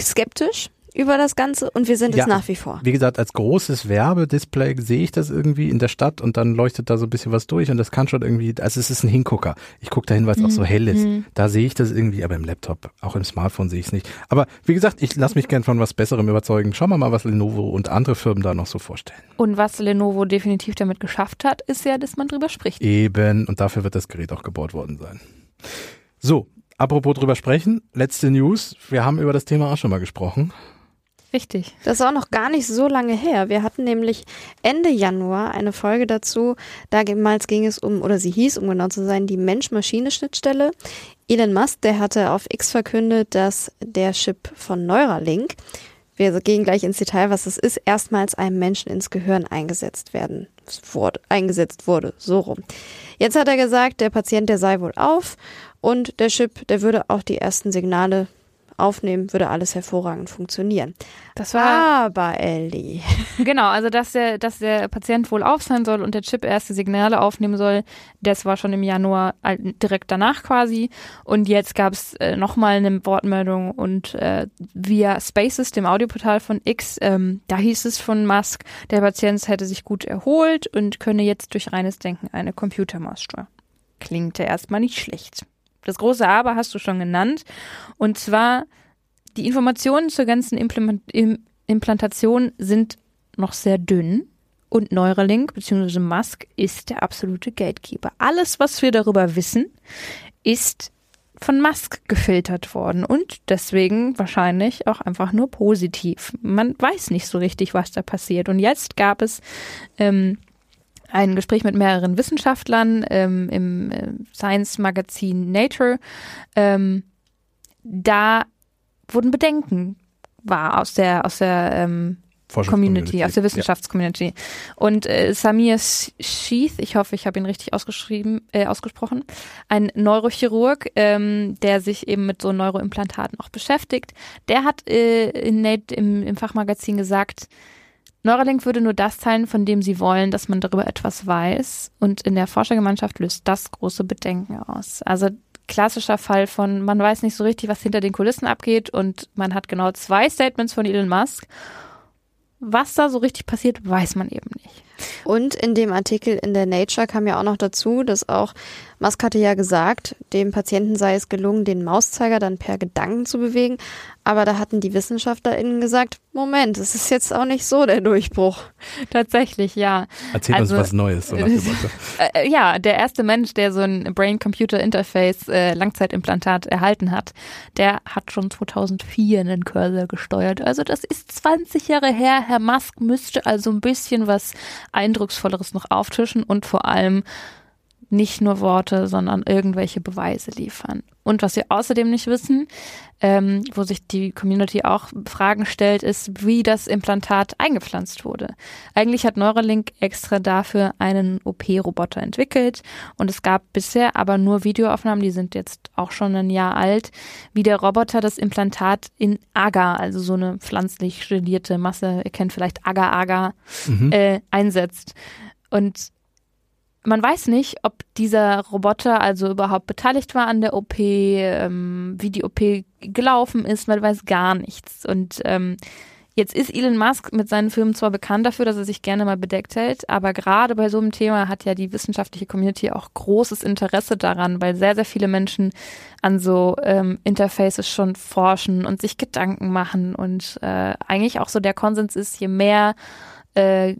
Skeptisch. Über das Ganze und wir sind Ja. es nach wie vor. Wie gesagt, als großes Werbedisplay sehe ich das irgendwie in der Stadt und dann leuchtet da so ein bisschen was durch und das kann schon irgendwie, also es ist ein Hingucker. Ich gucke dahin, weil es auch so hell ist. Da sehe ich das irgendwie, aber im Laptop, auch im Smartphone sehe ich es nicht. Aber wie gesagt, ich lasse mich gern von was Besserem überzeugen. Schauen wir mal, was Lenovo und andere Firmen da noch so vorstellen. Und was Lenovo definitiv damit geschafft hat, ist ja, dass man drüber spricht. Eben, und dafür wird das Gerät auch gebaut worden sein. So, apropos drüber sprechen, letzte News. Wir haben über das Thema auch schon mal gesprochen. Richtig. Das ist auch noch gar nicht so lange her. Wir hatten nämlich Ende Januar eine Folge dazu. Damals ging es um, oder sie hieß, um genau zu sein, die Mensch-Maschine-Schnittstelle. Elon Musk, der hatte auf X verkündet, dass der Chip von Neuralink, wir gehen gleich ins Detail, was es ist, erstmals einem Menschen ins Gehirn eingesetzt werden wurde, eingesetzt wurde, so rum. Jetzt hat er gesagt, der Patient, der sei wohl auf und der Chip, der würde auch die ersten Signale aufnehmen, würde alles hervorragend funktionieren. Das war Aber Ellie, genau, also dass der, dass der Patient wohl auf sein soll und der Chip erste Signale aufnehmen soll, das war schon im Januar direkt danach quasi. Und jetzt gab es äh, nochmal eine Wortmeldung und äh, via Spaces, dem Audioportal von X, ähm, da hieß es von Musk, der Patient hätte sich gut erholt und könne jetzt durch reines Denken eine Computermaus steuern. Klingt ja erstmal nicht schlecht. Das große Aber hast du schon genannt. Und zwar, die Informationen zur ganzen Implantation sind noch sehr dünn. Und Neuralink bzw. Musk ist der absolute Gatekeeper. Alles, was wir darüber wissen, ist von Musk gefiltert worden und deswegen wahrscheinlich auch einfach nur positiv. Man weiß nicht so richtig, was da passiert. Und jetzt gab es ähm, ein Gespräch mit mehreren Wissenschaftlern ähm, im äh, Science-Magazin Nature. Ähm, da wurden Bedenken war aus der aus der ähm, Community, aus der Wissenschaftscommunity. Und äh, Samir Sheath, ich hoffe, ich habe ihn richtig ausgeschrieben, äh, ausgesprochen, ein Neurochirurg, ähm, der sich eben mit so Neuroimplantaten auch beschäftigt, der hat äh, in Nate im, im Fachmagazin gesagt, Neuralink würde nur das teilen, von dem sie wollen, dass man darüber etwas weiß. Und in der Forschergemeinschaft löst das große Bedenken aus. Also klassischer Fall von, man weiß nicht so richtig, was hinter den Kulissen abgeht und man hat genau zwei Statements von Elon Musk. Was da so richtig passiert, weiß man eben nicht. Und in dem Artikel in der Nature kam ja auch noch dazu, dass auch Musk hatte ja gesagt, dem Patienten sei es gelungen, den Mauszeiger dann per Gedanken zu bewegen. Aber da hatten die WissenschaftlerInnen gesagt, Moment, es ist jetzt auch nicht so der Durchbruch. Tatsächlich, ja. Erzähl Also, uns was Neues. So Motto. Äh, ja, der erste Mensch, der so ein Brain-Computer-Interface äh, Langzeitimplantat erhalten hat, der hat schon 2004 einen Cursor gesteuert. Also das ist 20 Jahre her. Herr Musk müsste also ein bisschen was Eindrucksvolleres noch auftischen und vor allem nicht nur Worte, sondern irgendwelche Beweise liefern. Und was wir außerdem nicht wissen, ähm, wo sich die Community auch Fragen stellt, ist, wie das Implantat eingepflanzt wurde. Eigentlich hat Neuralink extra dafür einen OP-Roboter entwickelt und es gab bisher aber nur Videoaufnahmen, die sind jetzt auch schon ein Jahr alt, wie der Roboter das Implantat in Agar, also so eine pflanzlich gelierte Masse, ihr kennt vielleicht Agar-Agar, äh, einsetzt. Und man weiß nicht, ob dieser Roboter also überhaupt beteiligt war an der OP, ähm, wie die OP gelaufen ist, man weiß gar nichts. Und ähm, jetzt ist Elon Musk mit seinen Filmen zwar bekannt dafür, dass er sich gerne mal bedeckt hält, aber gerade bei so einem Thema hat ja die wissenschaftliche Community auch großes Interesse daran, weil sehr, sehr viele Menschen an so ähm, Interfaces schon forschen und sich Gedanken machen und äh, eigentlich auch so der Konsens ist, je mehr äh,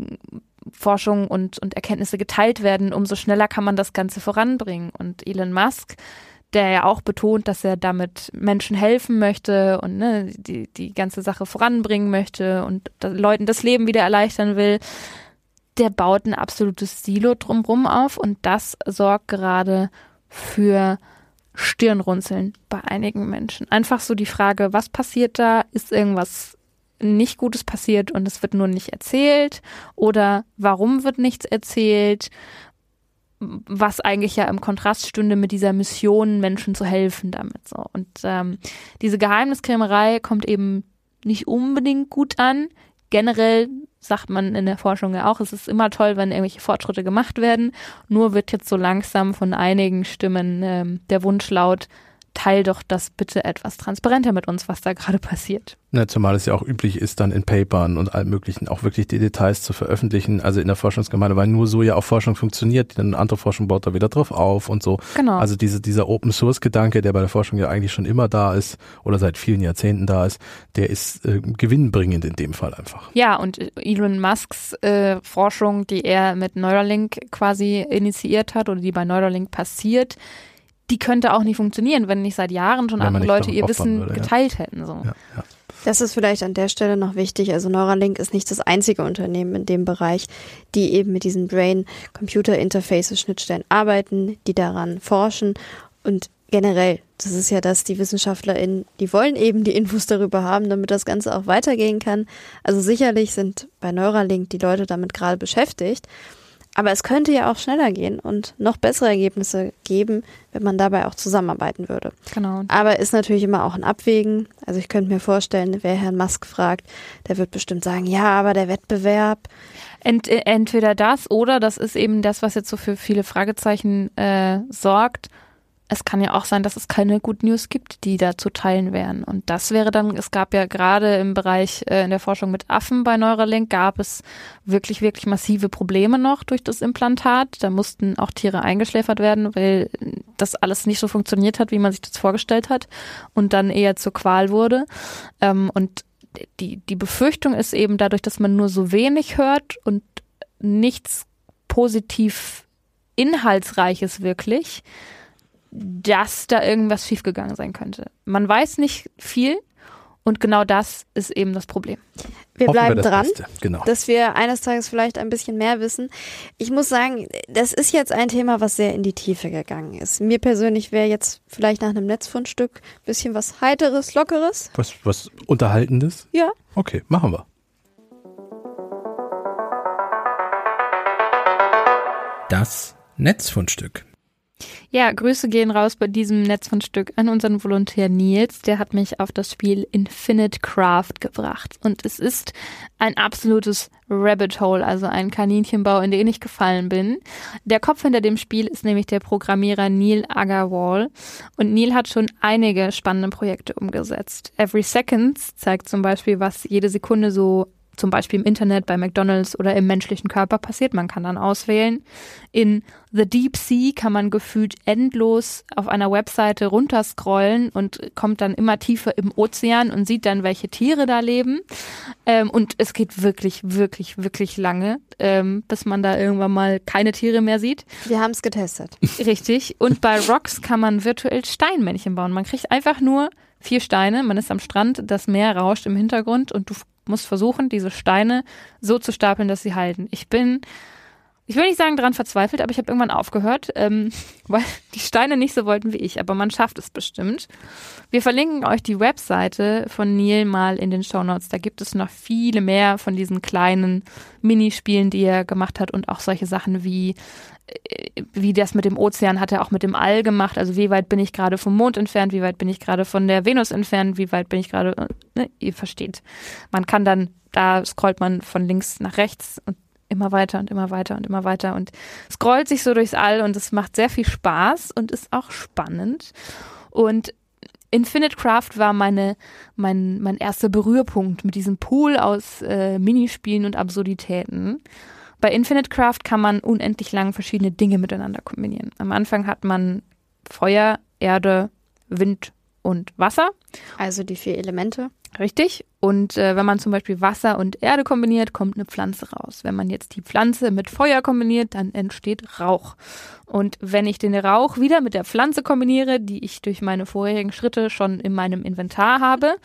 Forschung und, und Erkenntnisse geteilt werden, umso schneller kann man das Ganze voranbringen. Und Elon Musk, der ja auch betont, dass er damit Menschen helfen möchte und ne, die, die ganze Sache voranbringen möchte und da, Leuten das Leben wieder erleichtern will, der baut ein absolutes Silo drumrum auf und das sorgt gerade für Stirnrunzeln bei einigen Menschen. Einfach so die Frage, was passiert da? Ist irgendwas nicht Gutes passiert und es wird nur nicht erzählt? Oder warum wird nichts erzählt? Was eigentlich ja im Kontrast stünde mit dieser Mission, Menschen zu helfen damit so. Und ähm, diese Geheimniskrämerei kommt eben nicht unbedingt gut an. Generell sagt man in der Forschung ja auch, es ist immer toll, wenn irgendwelche Fortschritte gemacht werden. Nur wird jetzt so langsam von einigen Stimmen ähm, der Wunsch laut, teil doch das bitte etwas transparenter mit uns, was da gerade passiert. Ne, zumal es ja auch üblich ist, dann in Papern und allem möglichen auch wirklich die Details zu veröffentlichen, also in der Forschungsgemeinde, weil nur so ja auch Forschung funktioniert, dann andere Forschung baut da wieder drauf auf und so. Genau. Also diese, dieser Open Source Gedanke, der bei der Forschung ja eigentlich schon immer da ist oder seit vielen Jahrzehnten da ist, der ist äh, gewinnbringend in dem Fall einfach. Ja, und Elon Musks äh, Forschung, die er mit Neuralink quasi initiiert hat oder die bei Neuralink passiert, die könnte auch nicht funktionieren, wenn nicht seit Jahren schon andere Leute ihr Wissen würde, ja. geteilt hätten. So. Ja, ja. Das ist vielleicht an der Stelle noch wichtig. Also Neuralink ist nicht das einzige Unternehmen in dem Bereich, die eben mit diesen Brain-Computer-Interfaces, Schnittstellen arbeiten, die daran forschen und generell, das ist ja das, die WissenschaftlerInnen, die wollen eben die Infos darüber haben, damit das Ganze auch weitergehen kann. Also sicherlich sind bei Neuralink die Leute damit gerade beschäftigt. Aber es könnte ja auch schneller gehen und noch bessere Ergebnisse geben, wenn man dabei auch zusammenarbeiten würde. Genau. Aber ist natürlich immer auch ein Abwägen. Also ich könnte mir vorstellen, wer Herrn Musk fragt, der wird bestimmt sagen, ja, aber der Wettbewerb. Ent, äh, entweder das oder das ist eben das, was jetzt so für viele Fragezeichen äh, sorgt. Es kann ja auch sein, dass es keine Good News gibt, die da zu teilen wären. Und das wäre dann, es gab ja gerade im Bereich äh, in der Forschung mit Affen bei Neuralink, gab es wirklich, wirklich massive Probleme noch durch das Implantat. Da mussten auch Tiere eingeschläfert werden, weil das alles nicht so funktioniert hat, wie man sich das vorgestellt hat und dann eher zur Qual wurde. Ähm, und die, die Befürchtung ist eben dadurch, dass man nur so wenig hört und nichts positiv Inhaltsreiches wirklich, dass da irgendwas schiefgegangen sein könnte. Man weiß nicht viel und genau das ist eben das Problem. Wir Hoffen bleiben das dran. Genau. dass wir eines Tages vielleicht ein bisschen mehr wissen. Ich muss sagen, das ist jetzt ein Thema, was sehr in die Tiefe gegangen ist. Mir persönlich wäre jetzt vielleicht nach einem Netzfundstück ein bisschen was Heiteres, Lockeres. Was, was Unterhaltendes? Ja, Okay, machen wir. Das Netzfundstück. Ja, Grüße gehen raus bei diesem Netzfundstück an unseren Volontär Nils. Der hat mich auf das Spiel Infinite Craft gebracht. Und es ist ein absolutes Rabbit Hole, also ein Kaninchenbau, in den ich gefallen bin. Der Kopf hinter dem Spiel ist nämlich der Programmierer Neil Agarwal. Und Neil hat schon einige spannende Projekte umgesetzt. Every Seconds zeigt zum Beispiel, was jede Sekunde so zum Beispiel im Internet, bei McDonalds oder im menschlichen Körper passiert. Man kann dann auswählen. In The Deep Sea kann man gefühlt endlos auf einer Webseite runterscrollen und kommt dann immer tiefer im Ozean und sieht dann, welche Tiere da leben. Ähm, und es geht wirklich, wirklich, wirklich lange, ähm, bis man da irgendwann mal keine Tiere mehr sieht. wir haben es getestet. Richtig. Und bei Rocks kann man virtuell Steinmännchen bauen. Man kriegt einfach nur vier Steine, man ist am Strand, das Meer rauscht im Hintergrund und du musst versuchen, diese Steine so zu stapeln, dass sie halten. Ich bin, ich will nicht sagen daran verzweifelt, aber ich habe irgendwann aufgehört, ähm, weil die Steine nicht so wollten wie ich, aber man schafft es bestimmt. Wir verlinken euch die Webseite von Neil mal in den Shownotes. Da gibt es noch viele mehr von diesen kleinen Minispielen, die er gemacht hat und auch solche Sachen wie wie das mit dem Ozean hat er auch mit dem All gemacht. Also wie weit bin ich gerade vom Mond entfernt, wie weit bin ich gerade von der Venus entfernt, wie weit bin ich gerade, äh, ne, ihr versteht. Man kann dann, da scrollt man von links nach rechts und immer weiter und immer weiter und immer weiter und scrollt sich so durchs All und es macht sehr viel Spaß und ist auch spannend. Und Infinite Craft war meine, mein, mein erster Berührpunkt mit diesem Pool aus äh, Minispielen und Absurditäten. Bei Infinite Craft kann man unendlich lang verschiedene Dinge miteinander kombinieren. Am Anfang hat man Feuer, Erde, Wind und Wasser. Also die vier Elemente. Richtig. Und äh, wenn man zum Beispiel Wasser und Erde kombiniert, kommt eine Pflanze raus. Wenn man jetzt die Pflanze mit Feuer kombiniert, dann entsteht Rauch. Und wenn ich den Rauch wieder mit der Pflanze kombiniere, die ich durch meine vorherigen Schritte schon in meinem Inventar habe,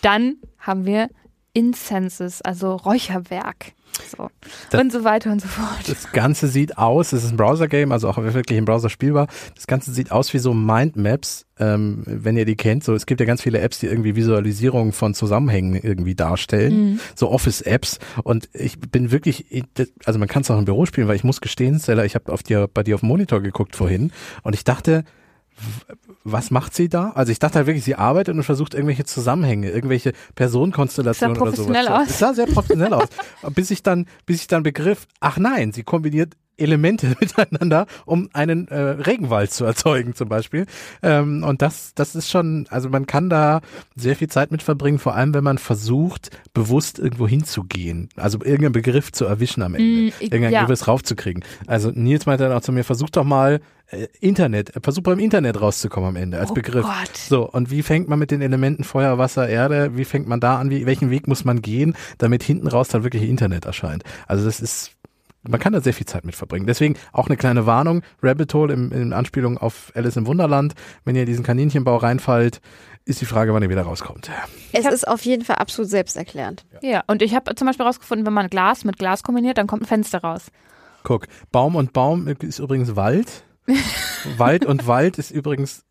dann haben wir Incenses, also Räucherwerk. So. Das- und so weiter und so fort. Das Ganze sieht aus, es ist ein Browser-Game, also auch wirklich im Browser spielbar. Das Ganze sieht aus wie so Mindmaps, ähm, wenn ihr die kennt. So, es gibt ja ganz viele Apps, die irgendwie Visualisierungen von Zusammenhängen irgendwie darstellen. So Office-Apps. Und ich bin wirklich, also man kann es auch im Büro spielen, weil ich muss gestehen, Stella, ich habe auf dir, bei dir auf dem Monitor geguckt vorhin und ich dachte, was macht sie da? Also ich dachte halt wirklich, sie arbeitet und versucht irgendwelche Zusammenhänge, irgendwelche Personenkonstellationen oder sowas. professionell aus. Es sah sehr professionell aus. Bis ich dann, bis ich dann begriff, ach nein, sie kombiniert Elemente miteinander, um einen äh, Regenwald zu erzeugen zum Beispiel. Ähm, und das, das ist schon, also man kann da sehr viel Zeit mit verbringen, vor allem wenn man versucht, bewusst irgendwo hinzugehen. Also irgendeinen Begriff zu erwischen am Ende, Mm, irgendeinen ja. Begriff raufzukriegen. Also Nils meinte dann auch zu mir, versuch doch mal äh, Internet, äh, versuch beim Internet rauszukommen am Ende als Oh Begriff. Gott. So, und wie fängt man mit den Elementen Feuer, Wasser, Erde, wie fängt man da an, wie, welchen Weg muss man gehen, damit hinten raus dann wirklich Internet erscheint? Also das ist, man kann da sehr viel Zeit mit verbringen. Deswegen auch eine kleine Warnung, Rabbit Hole im, in Anspielung auf Alice im Wunderland, wenn ihr in diesen Kaninchenbau reinfallt, ist die Frage, wann ihr wieder rauskommt. Es ist auf jeden Fall absolut selbsterklärend. Ja, und ich habe zum Beispiel rausgefunden, wenn man Glas mit Glas kombiniert, dann kommt ein Fenster raus. Guck, Baum und Baum ist übrigens Wald. Wald und Wald ist übrigens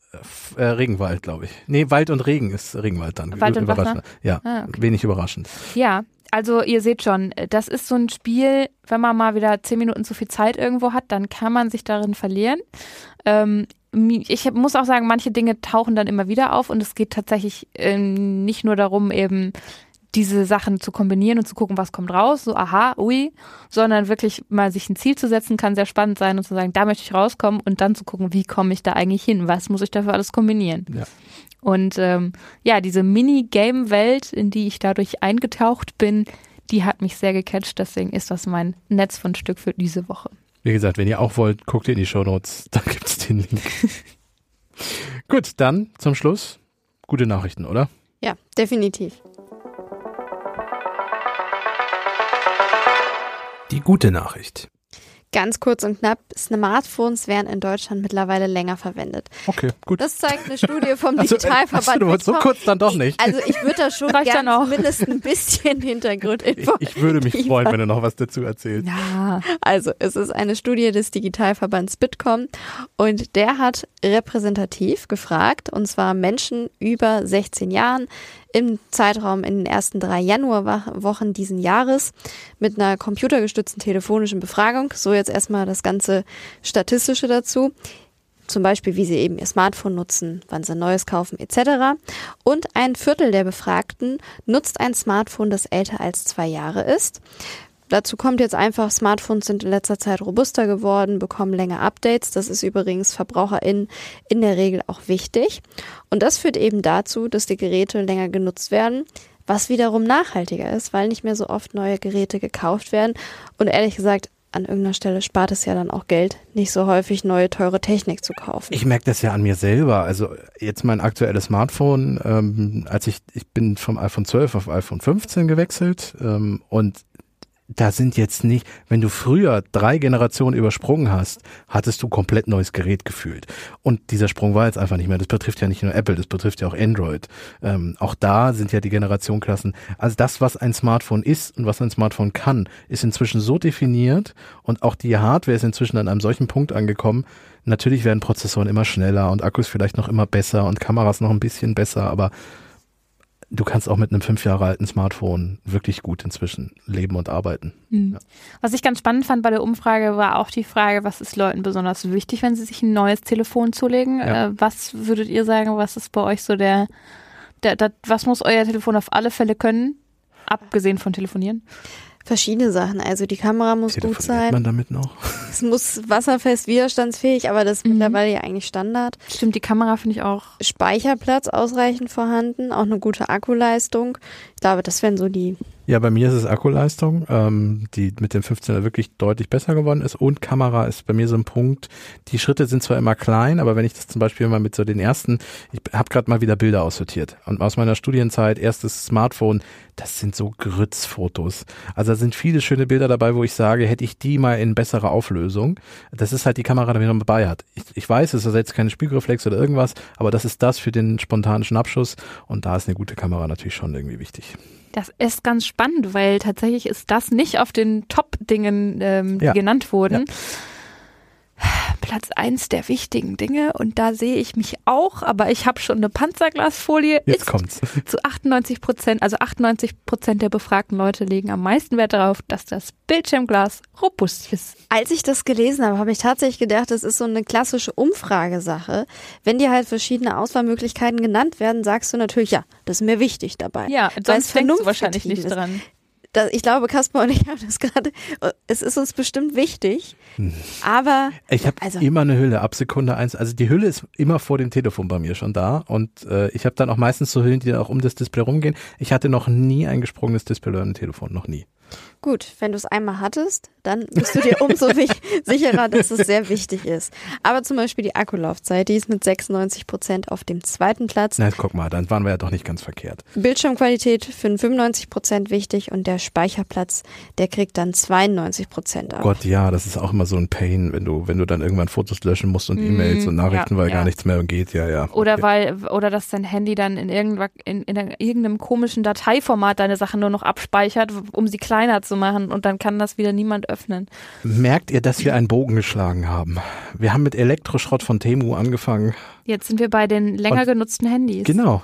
äh, äh, Regenwald, glaube ich. Nee, Wald und Regen ist Regenwald dann. Wald und Überraschend. Wasser? Ja, Ah, okay. wenig überraschend. Ja, also ihr seht schon, das ist so ein Spiel, wenn man mal wieder zehn Minuten zu viel Zeit irgendwo hat, dann kann man sich darin verlieren. Ähm, ich muss auch sagen, manche Dinge tauchen dann immer wieder auf und es geht tatsächlich ähm, nicht nur darum, eben diese Sachen zu kombinieren und zu gucken, was kommt raus, so aha, ui, sondern wirklich mal sich ein Ziel zu setzen, kann sehr spannend sein und zu sagen, da möchte ich rauskommen und dann zu gucken, wie komme ich da eigentlich hin, was muss ich dafür alles kombinieren. Ja. Und ähm, ja, diese Mini-Game-Welt, in die ich dadurch eingetaucht bin, die hat mich sehr gecatcht. Deswegen ist das mein Netz von Stück für diese Woche. Wie gesagt, wenn ihr auch wollt, guckt ihr in die Shownotes, da gibt's den Link. Gut, dann zum Schluss gute Nachrichten, oder? Ja, definitiv. Die gute Nachricht. Ganz kurz und knapp, Smartphones werden in Deutschland mittlerweile länger verwendet. Okay, gut. Das zeigt eine Studie vom Also, äh, Digitalverband. achso, du wolltest so kurz dann doch nicht. Also ich würde da schon Reicht gern dann auch. zumindest ein bisschen Ich, Hintergrundinfo. ich würde mich liefern. freuen, wenn du noch was dazu erzählst. Ja. Also es ist eine Studie des Digitalverbands Bitkom und der hat repräsentativ gefragt, und zwar Menschen über 16 Jahren im Zeitraum in den ersten drei Januarwochen diesen Jahres mit einer computergestützten telefonischen Befragung. So jetzt erstmal das ganze Statistische dazu. Zum Beispiel, wie sie eben ihr Smartphone nutzen, wann sie ein neues kaufen, etc. Und ein Viertel der Befragten nutzt ein Smartphone, das älter als zwei Jahre ist. Dazu kommt jetzt einfach, Smartphones sind in letzter Zeit robuster geworden, bekommen länger Updates. Das ist übrigens VerbraucherInnen in der Regel auch wichtig. Und das führt eben dazu, dass die Geräte länger genutzt werden, was wiederum nachhaltiger ist, weil nicht mehr so oft neue Geräte gekauft werden. Und ehrlich gesagt, an irgendeiner Stelle spart es ja dann auch Geld, nicht so häufig neue teure Technik zu kaufen. Ich merke das ja an mir selber. Also jetzt mein aktuelles Smartphone, ähm, als ich, ich bin vom iPhone 12 auf iPhone 15 gewechselt ähm, und da sind jetzt nicht, wenn du früher drei Generationen übersprungen hast, hattest du komplett neues Gerät gefühlt. Und dieser Sprung war jetzt einfach nicht mehr. Das betrifft ja nicht nur Apple, das betrifft ja auch Android. Ähm, auch da sind ja die Generationenklassen. Also das, was ein Smartphone ist und was ein Smartphone kann, ist inzwischen so definiert und auch die Hardware ist inzwischen an einem solchen Punkt angekommen. Natürlich werden Prozessoren immer schneller und Akkus vielleicht noch immer besser und Kameras noch ein bisschen besser, aber du kannst auch mit einem fünf Jahre alten Smartphone wirklich gut inzwischen leben und arbeiten. Mhm. Was ich ganz spannend fand bei der Umfrage war auch die Frage, was ist Leuten besonders wichtig, wenn sie sich ein neues Telefon zulegen? Ja. Äh, was würdet ihr sagen, was ist bei euch so der, der, der, was muss euer Telefon auf alle Fälle können? Abgesehen von telefonieren. Verschiedene Sachen. Also die Kamera muss gut sein. man damit noch? Es muss wasserfest, widerstandsfähig, aber das ist Mhm. mittlerweile ja eigentlich Standard. Stimmt, die Kamera finde ich auch. Speicherplatz ausreichend vorhanden, auch eine gute Akkuleistung. Glaube, das wären so die. Ja, bei mir ist es Akkuleistung, ähm, die mit dem 15er wirklich deutlich besser geworden ist und Kamera ist bei mir so ein Punkt. Die Schritte sind zwar immer klein, aber wenn ich das zum Beispiel mal mit so den ersten, ich habe gerade mal wieder Bilder aussortiert und aus meiner Studienzeit erstes Smartphone, das sind so Grützfotos. Also da sind viele schöne Bilder dabei, wo ich sage, hätte ich die mal in besserer Auflösung. Das ist halt die Kamera, die man dabei hat. Ich, ich weiß, es ist jetzt keine Spiegelreflex oder irgendwas, aber das ist das für den spontanen Schnappschuss und da ist eine gute Kamera natürlich schon irgendwie wichtig. Das ist ganz spannend, weil tatsächlich ist das nicht auf den Top-Dingen, ähm, die Ja. genannt wurden. Platz eins der wichtigen Dinge und da sehe ich mich auch, aber ich habe schon eine Panzerglasfolie. Jetzt ist kommt's. zu 98 Prozent, also 98 Prozent der befragten Leute legen am meisten Wert darauf, dass das Bildschirmglas robust ist. Als ich das gelesen habe, habe ich tatsächlich gedacht, das ist so eine klassische Umfragesache. Wenn dir halt verschiedene Auswahlmöglichkeiten genannt werden, sagst du natürlich, ja, das ist mir wichtig dabei. Ja, sonst denkst du wahrscheinlich nicht ist. dran. Da, ich glaube, Kasper und ich haben das gerade, es ist uns bestimmt wichtig, aber Ich habe also, immer eine Hülle ab Sekunde eins. Also die Hülle ist immer vor dem Telefon bei mir schon da und äh, ich habe dann auch meistens so Hüllen, die dann auch um das Display rumgehen. Ich hatte noch nie ein gesprungenes Display oder ein Telefon, noch nie. Gut, wenn du es einmal hattest, dann bist du dir umso sicherer, dass es sehr wichtig ist. Aber zum Beispiel die Akkulaufzeit, die ist mit 96 Prozent auf dem zweiten Platz. Na, guck mal, dann waren wir ja doch nicht ganz verkehrt. Bildschirmqualität für 95 Prozent wichtig und der Speicherplatz, der kriegt dann 92 Prozent auf. Gott, ja, das ist auch immer so ein Pain, wenn du, wenn du dann irgendwann Fotos löschen musst und E-Mails und Nachrichten, ja, weil ja. gar nichts mehr geht, ja, ja. Oder Okay. weil, oder dass dein Handy dann in, in, in irgendeinem komischen Dateiformat deine Sachen nur noch abspeichert, um sie kleiner zu machen und dann kann das wieder niemand öffnen. Merkt ihr, dass wir einen Bogen geschlagen haben? Wir haben mit Elektroschrott von Temu angefangen. Jetzt sind wir bei den länger Und- genutzten Handys. Genau.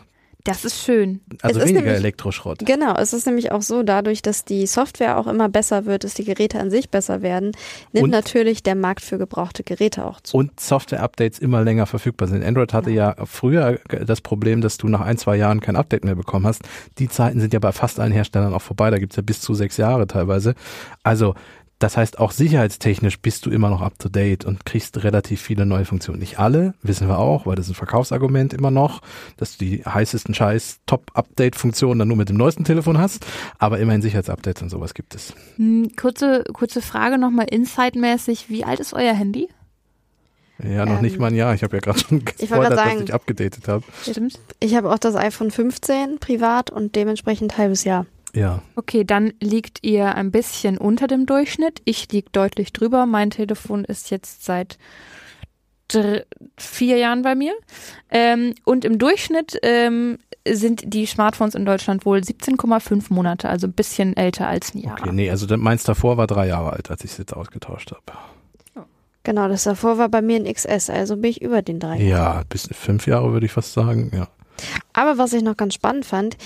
Das ist schön. Also Es ist weniger nämlich- Elektroschrott. Genau, es ist nämlich auch so, dadurch, dass die Software auch immer besser wird, dass die Geräte an sich besser werden, nimmt Und- natürlich der Markt für gebrauchte Geräte auch zu. Und Software-Updates immer länger verfügbar sind. Android hatte ja früher das Problem, dass du nach ein, zwei Jahren kein Update mehr bekommen hast. Die Zeiten sind ja bei fast allen Herstellern auch vorbei. Da gibt's ja bis zu sechs Jahre teilweise. Also das heißt, auch sicherheitstechnisch bist du immer noch up to date und kriegst relativ viele neue Funktionen. Nicht alle, wissen wir auch, weil das ist ein Verkaufsargument immer noch, dass du die heißesten Scheiß Top-Update-Funktionen dann nur mit dem neuesten Telefon hast. Aber immerhin Sicherheitsupdates und sowas gibt es. Hm, kurze, kurze Frage nochmal insight-mäßig. Wie alt ist euer Handy? Ja, noch Ähm, nicht mal ein Jahr. Ich habe ja gerade schon gespoilert, dass ich abgedatet habe. Stimmt. Ich habe auch das iPhone 15 privat und dementsprechend halbes Jahr. Ja. Okay, dann liegt ihr ein bisschen unter dem Durchschnitt. Ich lieg deutlich drüber. Mein Telefon ist jetzt seit vier Jahren bei mir. Ähm, und im Durchschnitt ähm, sind die Smartphones in Deutschland wohl 17,5 Monate, also ein bisschen älter als ein Jahr. Okay, nee, also meins davor war drei Jahre alt, als ich es jetzt ausgetauscht habe. Genau, das davor war bei mir ein XS, also bin ich über den drei. Ja, bis fünf Jahre würde ich fast sagen, ja. Aber was ich noch ganz spannend fand,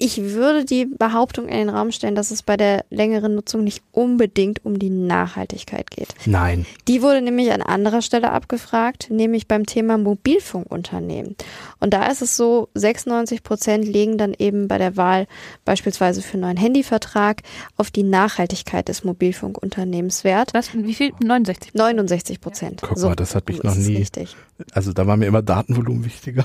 ich würde die Behauptung in den Raum stellen, dass es bei der längeren Nutzung nicht unbedingt um die Nachhaltigkeit geht. Nein. Die wurde nämlich an anderer Stelle abgefragt, nämlich beim Thema Mobilfunkunternehmen. Und da ist es so, 96 Prozent legen dann eben bei der Wahl beispielsweise für einen neuen Handyvertrag auf die Nachhaltigkeit des Mobilfunkunternehmens Wert. Was? Wie viel? 69. 69 Prozent. Guck mal, das hat mich noch nie- Richtig. Also da war mir immer Datenvolumen wichtiger.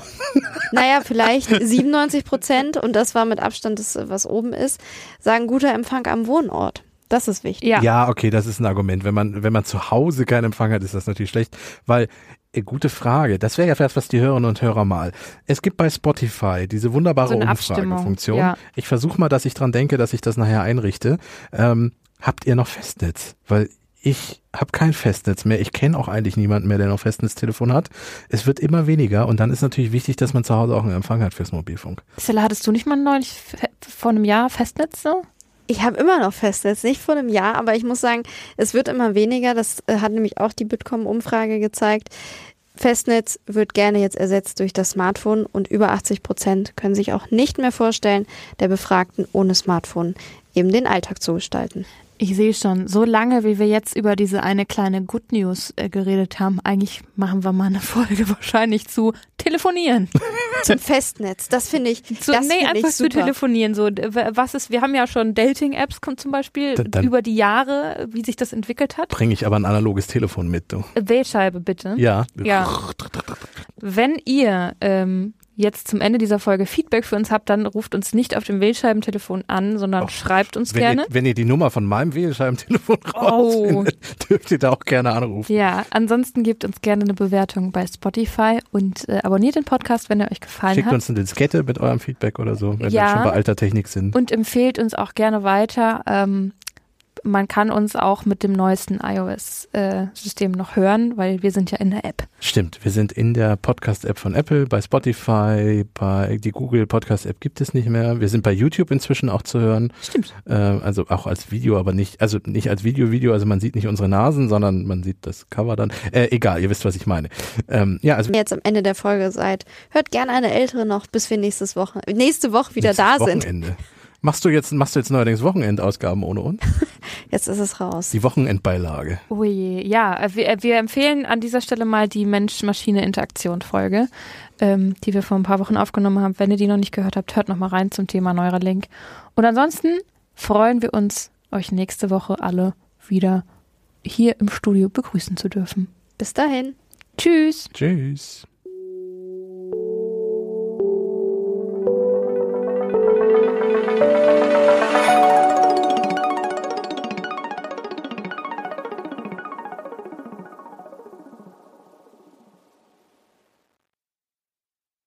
Naja, vielleicht 97 Prozent, und das war mit Abstand das, was oben ist, sagen guter Empfang am Wohnort. Das ist wichtig. Ja. Ja, okay, das ist ein Argument. Wenn man, wenn man zu Hause keinen Empfang hat, ist das natürlich schlecht, weil äh, Gute Frage. Das wäre ja vielleicht was die Hörerinnen und Hörer mal. Es gibt bei Spotify diese wunderbare So Umfragefunktion. ja. Ich versuche mal, dass ich dran denke, dass ich das nachher einrichte. Ähm, habt ihr noch Festnetz? Weil ich habe kein Festnetz mehr. Ich kenne auch eigentlich niemanden mehr, der noch Festnetztelefon hat. Es wird immer weniger und dann ist natürlich wichtig, dass man zu Hause auch einen Empfang hat fürs Mobilfunk. Stella, hattest du nicht mal neulich vor einem Jahr Festnetz so? Ich habe immer noch Festnetz, nicht vor einem Jahr, aber ich muss sagen, es wird immer weniger. Das äh, hat nämlich auch die Bitkom-Umfrage gezeigt. Festnetz wird gerne jetzt ersetzt durch das Smartphone und über 80 Prozent können sich auch nicht mehr vorstellen, der Befragten ohne Smartphone eben den Alltag zu gestalten. Ich sehe schon, so lange, wie wir jetzt über diese eine kleine Good News äh, geredet haben, eigentlich machen wir mal eine Folge wahrscheinlich zu telefonieren. Zum Festnetz, das finde ich, So, das nee, einfach ich zu telefonieren. So, was ist, wir haben ja schon Dating-Apps kommt zum Beispiel Da- über die Jahre, wie sich das entwickelt hat. Bringe ich aber ein analoges Telefon mit, du. Wählscheibe bitte. Ja. Ja. Wenn ihr ähm, jetzt zum Ende dieser Folge Feedback für uns habt, dann ruft uns nicht auf dem Wählscheibentelefon an, sondern Oh, schreibt uns Wenn gerne. ihr, wenn ihr die Nummer von meinem Wählscheibentelefon Oh. rausfindet, dürft ihr da auch gerne anrufen. Ja, ansonsten gebt uns gerne eine Bewertung bei Spotify und äh, abonniert den Podcast, wenn er euch gefallen Schickt hat. uns eine Diskette mit eurem Feedback oder so, wenn Ja. wir schon bei alter Technik sind. Und empfehlt uns auch gerne weiter. Ähm, man kann uns auch mit dem neuesten iOS-System noch hören, weil wir sind ja in der App. Stimmt, wir sind in der Podcast-App von Apple, bei Spotify, bei die Google Podcast-App gibt es nicht mehr. Wir sind bei YouTube inzwischen auch zu hören. Stimmt. Äh, also auch als Video, aber nicht, also nicht als Video-Video, also man sieht nicht unsere Nasen, sondern man sieht das Cover dann. Äh, egal, ihr wisst, was ich meine. Ähm, ja, also Wenn ihr jetzt am Ende der Folge seid, hört gerne eine ältere noch, bis wir nächstes Woche, nächste Woche wieder nächstes da sind. Machst du jetzt, machst du jetzt neuerdings Wochenendausgaben ohne uns? Jetzt ist es raus. Die Wochenendbeilage. Oh je, ja, wir, wir empfehlen an dieser Stelle mal die Mensch-Maschine-Interaktion-Folge, ähm, die wir vor ein paar Wochen aufgenommen haben. Wenn ihr die noch nicht gehört habt, hört noch mal rein zum Thema Neuralink. Und ansonsten freuen wir uns, euch nächste Woche alle wieder hier im Studio begrüßen zu dürfen. Bis dahin. Tschüss. Tschüss.